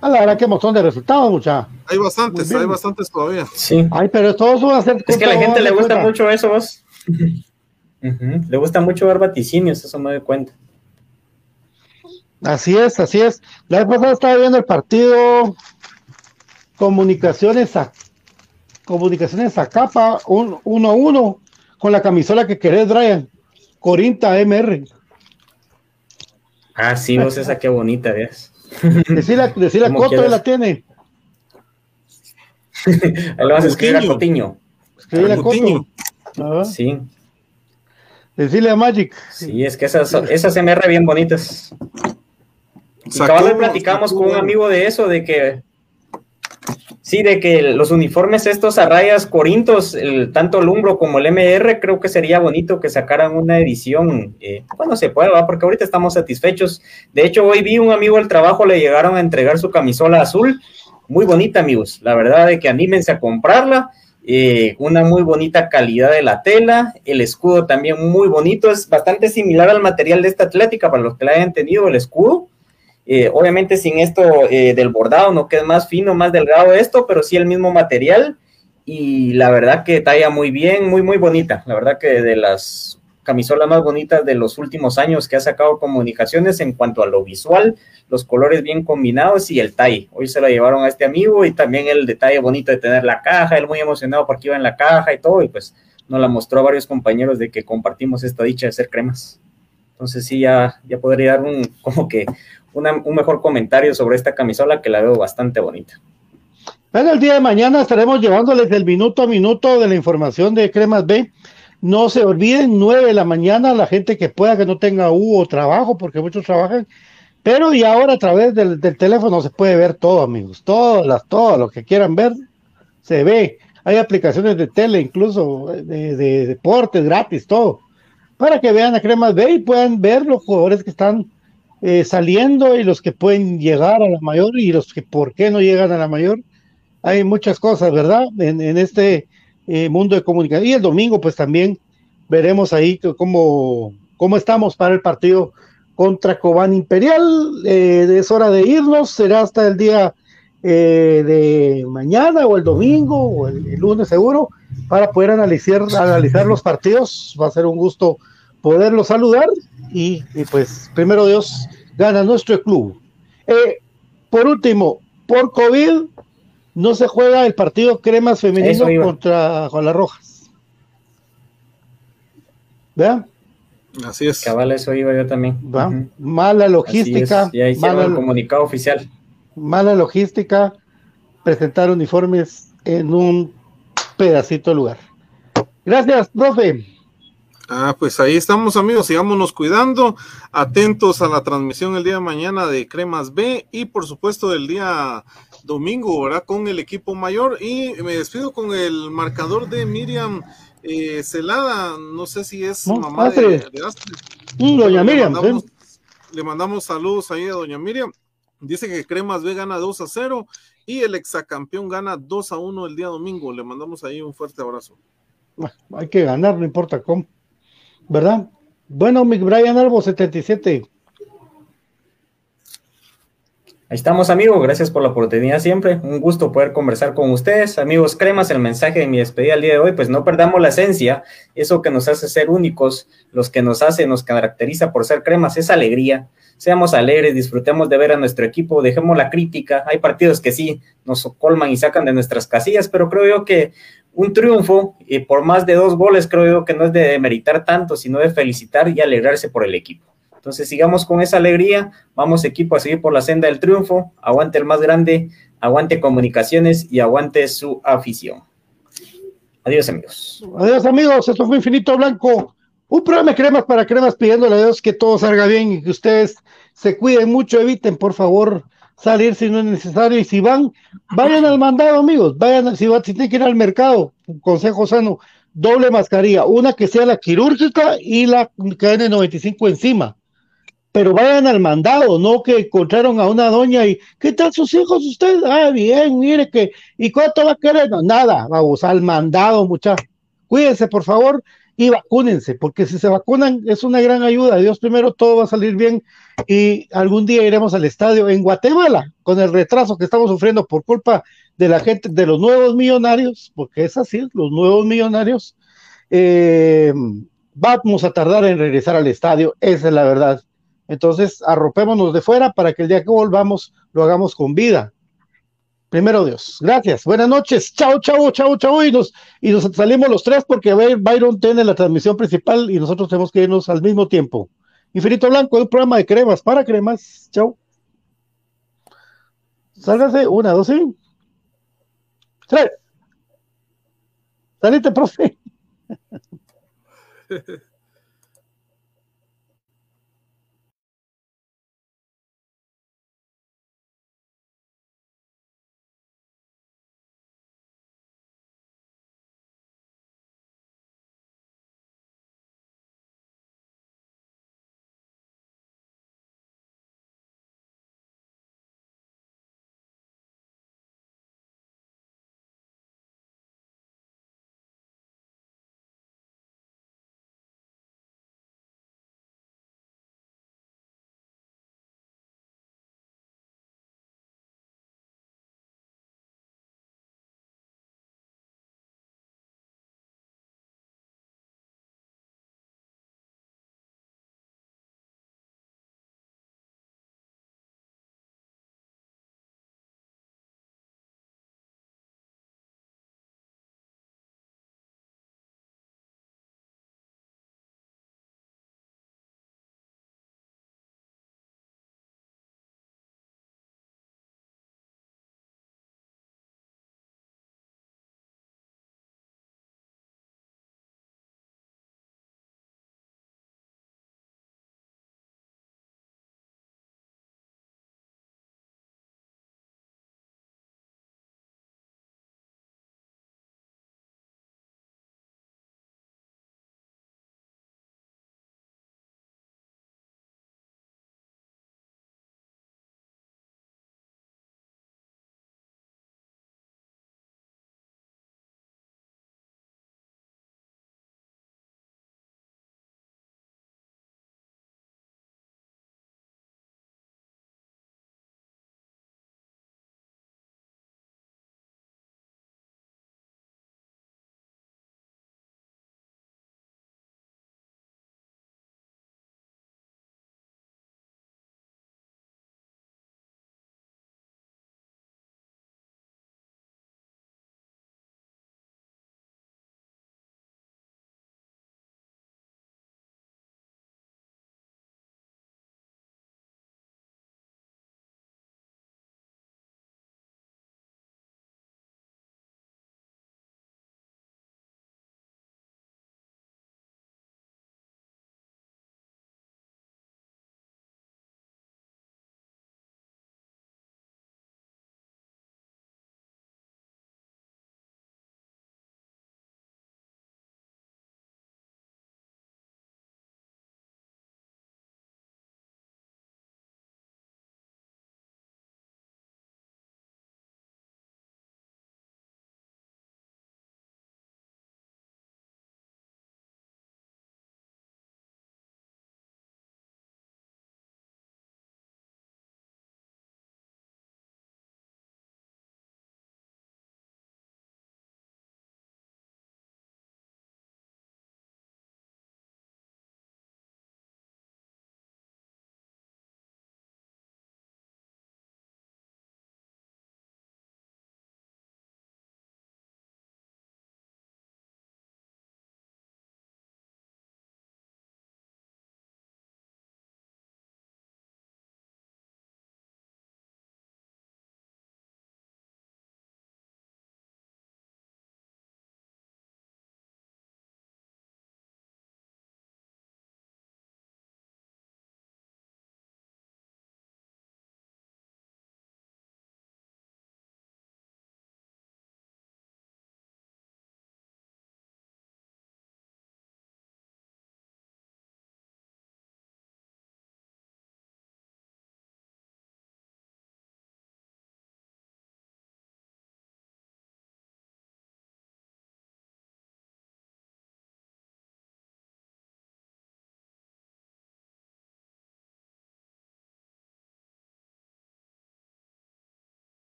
A la verdad que montón de resultados, mucha. Hay bastantes, hay bastantes todavía. Sí. Ay, pero todos van a ser. Es que a la gente le gusta mucho eso, vos. Le gusta mucho ver vaticinios, eso me doy cuenta. Así es, así es. La vez pasada estaba viendo el partido Comunicaciones Comunicaciones a capa, un, uno a uno, con la camisola que querés, Brian. Corinta MR. Ah, sí, vos esa qué bonita es. Decirle, decirle a Coto, él la tiene. Ahí lo vas a escribir a Cotiño. Escribirle a Coto. Ah. Sí. Decirle a Magic. Sí, es que esas, esas MR bien bonitas. Y platicamos con un amigo de eso, de que Sí, de que los uniformes estos a rayas corintos, el, tanto el Umbro como el MR, creo que sería bonito que sacaran una edición eh, cuando se pueda, porque ahorita estamos satisfechos. De hecho, hoy vi un amigo del trabajo, le llegaron a entregar su camisola azul, muy bonita, amigos. La verdad de que anímense a comprarla. Eh, una muy bonita calidad de la tela, el escudo también muy bonito, es bastante similar al material de esta atlética, para los que la hayan tenido el escudo, eh, obviamente sin esto eh, del bordado, no que es más fino, más delgado esto, pero sí el mismo material y la verdad que talla muy bien, muy, muy bonita. La verdad que de las camisolas más bonitas de los últimos años que ha sacado comunicaciones en cuanto a lo visual, los colores bien combinados y el talle. Hoy se lo llevaron a este amigo y también el detalle bonito de tener la caja, él muy emocionado porque iba en la caja y todo y pues nos la mostró a varios compañeros de que compartimos esta dicha de ser cremas. Entonces sí, ya, ya podría dar un, como que un mejor comentario sobre esta camisola que la veo bastante bonita. Bueno, el día de mañana estaremos llevándoles el minuto a minuto de la información de Cremas B. No se olviden, 9 de la mañana, la gente que pueda que no tenga U o trabajo, porque muchos trabajan, pero y ahora a través del, teléfono se puede ver todo, amigos, todas las, todo lo que quieran ver, se ve. Hay aplicaciones de tele, incluso de, de deportes gratis, todo, para que vean a Cremas B y puedan ver los jugadores que están eh, saliendo y los que pueden llegar a la mayor y los que por qué no llegan a la mayor. Hay muchas cosas, ¿verdad? En, este eh, mundo de comunicación. Y el domingo, pues también veremos ahí cómo, cómo estamos para el partido contra Cobán Imperial. Eh, es hora de irnos, será hasta el día de mañana o el domingo o el, lunes seguro para poder analizar, analizar los partidos. Va a ser un gusto poderlos saludar y, pues primero Dios gana nuestro club. Eh, por último, por COVID no se juega el partido Cremas Femenino contra Juan las Rojas. ¿Vean? Así es. Cabal, eso iba yo también. Mala logística. Y ahí mala, el comunicado oficial. Mala logística, presentar uniformes en un pedacito de lugar. Gracias, profe. Ah, pues ahí estamos amigos, sigámonos cuidando, atentos a la transmisión el día de mañana de Cremas B y por supuesto el día domingo, ¿verdad? Con el equipo mayor y me despido con el marcador de Miriam eh, Celada, no sé si es mamá de, mm, doña Miriam. Le mandamos, saludos ahí a doña Miriam. Dice que Cremas B gana 2 a 0 y el exacampeón gana 2 a 1 el día domingo. Le mandamos ahí un fuerte abrazo. Hay que ganar, no importa cómo. ¿Verdad? Bueno, Mick Brian Albo 77. Ahí estamos, amigos. Gracias por la oportunidad siempre. Un gusto poder conversar con ustedes. Amigos cremas, el mensaje de mi despedida el día de hoy, pues no perdamos la esencia, eso que nos hace ser únicos, los que nos hace, nos caracteriza por ser cremas, es alegría. Seamos alegres, disfrutemos de ver a nuestro equipo, dejemos la crítica. Hay partidos que sí nos colman y sacan de nuestras casillas, pero creo yo que un triunfo y por más de dos goles creo yo que no es de meritar tanto, sino de felicitar y alegrarse por el equipo. Entonces sigamos con esa alegría, vamos equipo a seguir por la senda del triunfo, aguante el más grande, aguante comunicaciones y aguante su afición. Adiós amigos. Adiós amigos, esto fue Infinito Blanco, un programa de cremas para cremas pidiéndole a Dios que todo salga bien y que ustedes se cuiden mucho, eviten por favor salir si no es necesario. Y si van, vayan al mandado, amigos. Vayan, si, van, si tienen que ir al mercado, consejo sano, doble mascarilla, una que sea la quirúrgica y la KN95 encima. Pero vayan al mandado, no que encontraron a una doña y ¿qué tal sus hijos usted? Ah, bien, mire que, ¿y cuánto va a querer? No, nada, vamos al mandado, muchachos. Cuídense, por favor, y vacúnense, porque si se vacunan es una gran ayuda. Dios primero, todo va a salir bien y algún día iremos al estadio en Guatemala con el retraso que estamos sufriendo por culpa de la gente, de los nuevos millonarios, porque es así, los nuevos millonarios. Eh, vamos a tardar en regresar al estadio, esa es la verdad. Entonces, arropémonos de fuera para que el día que volvamos lo hagamos con vida. Primero Dios. Gracias. Buenas noches. Chao, chao, chao, chao. Y nos, y nos salimos los tres porque Byron tiene la transmisión principal y nosotros tenemos que irnos al mismo tiempo. Infinito Blanco, un programa de cremas para cremas. Chao. Sálgase. Una, dos y. Tres. Salite, profe.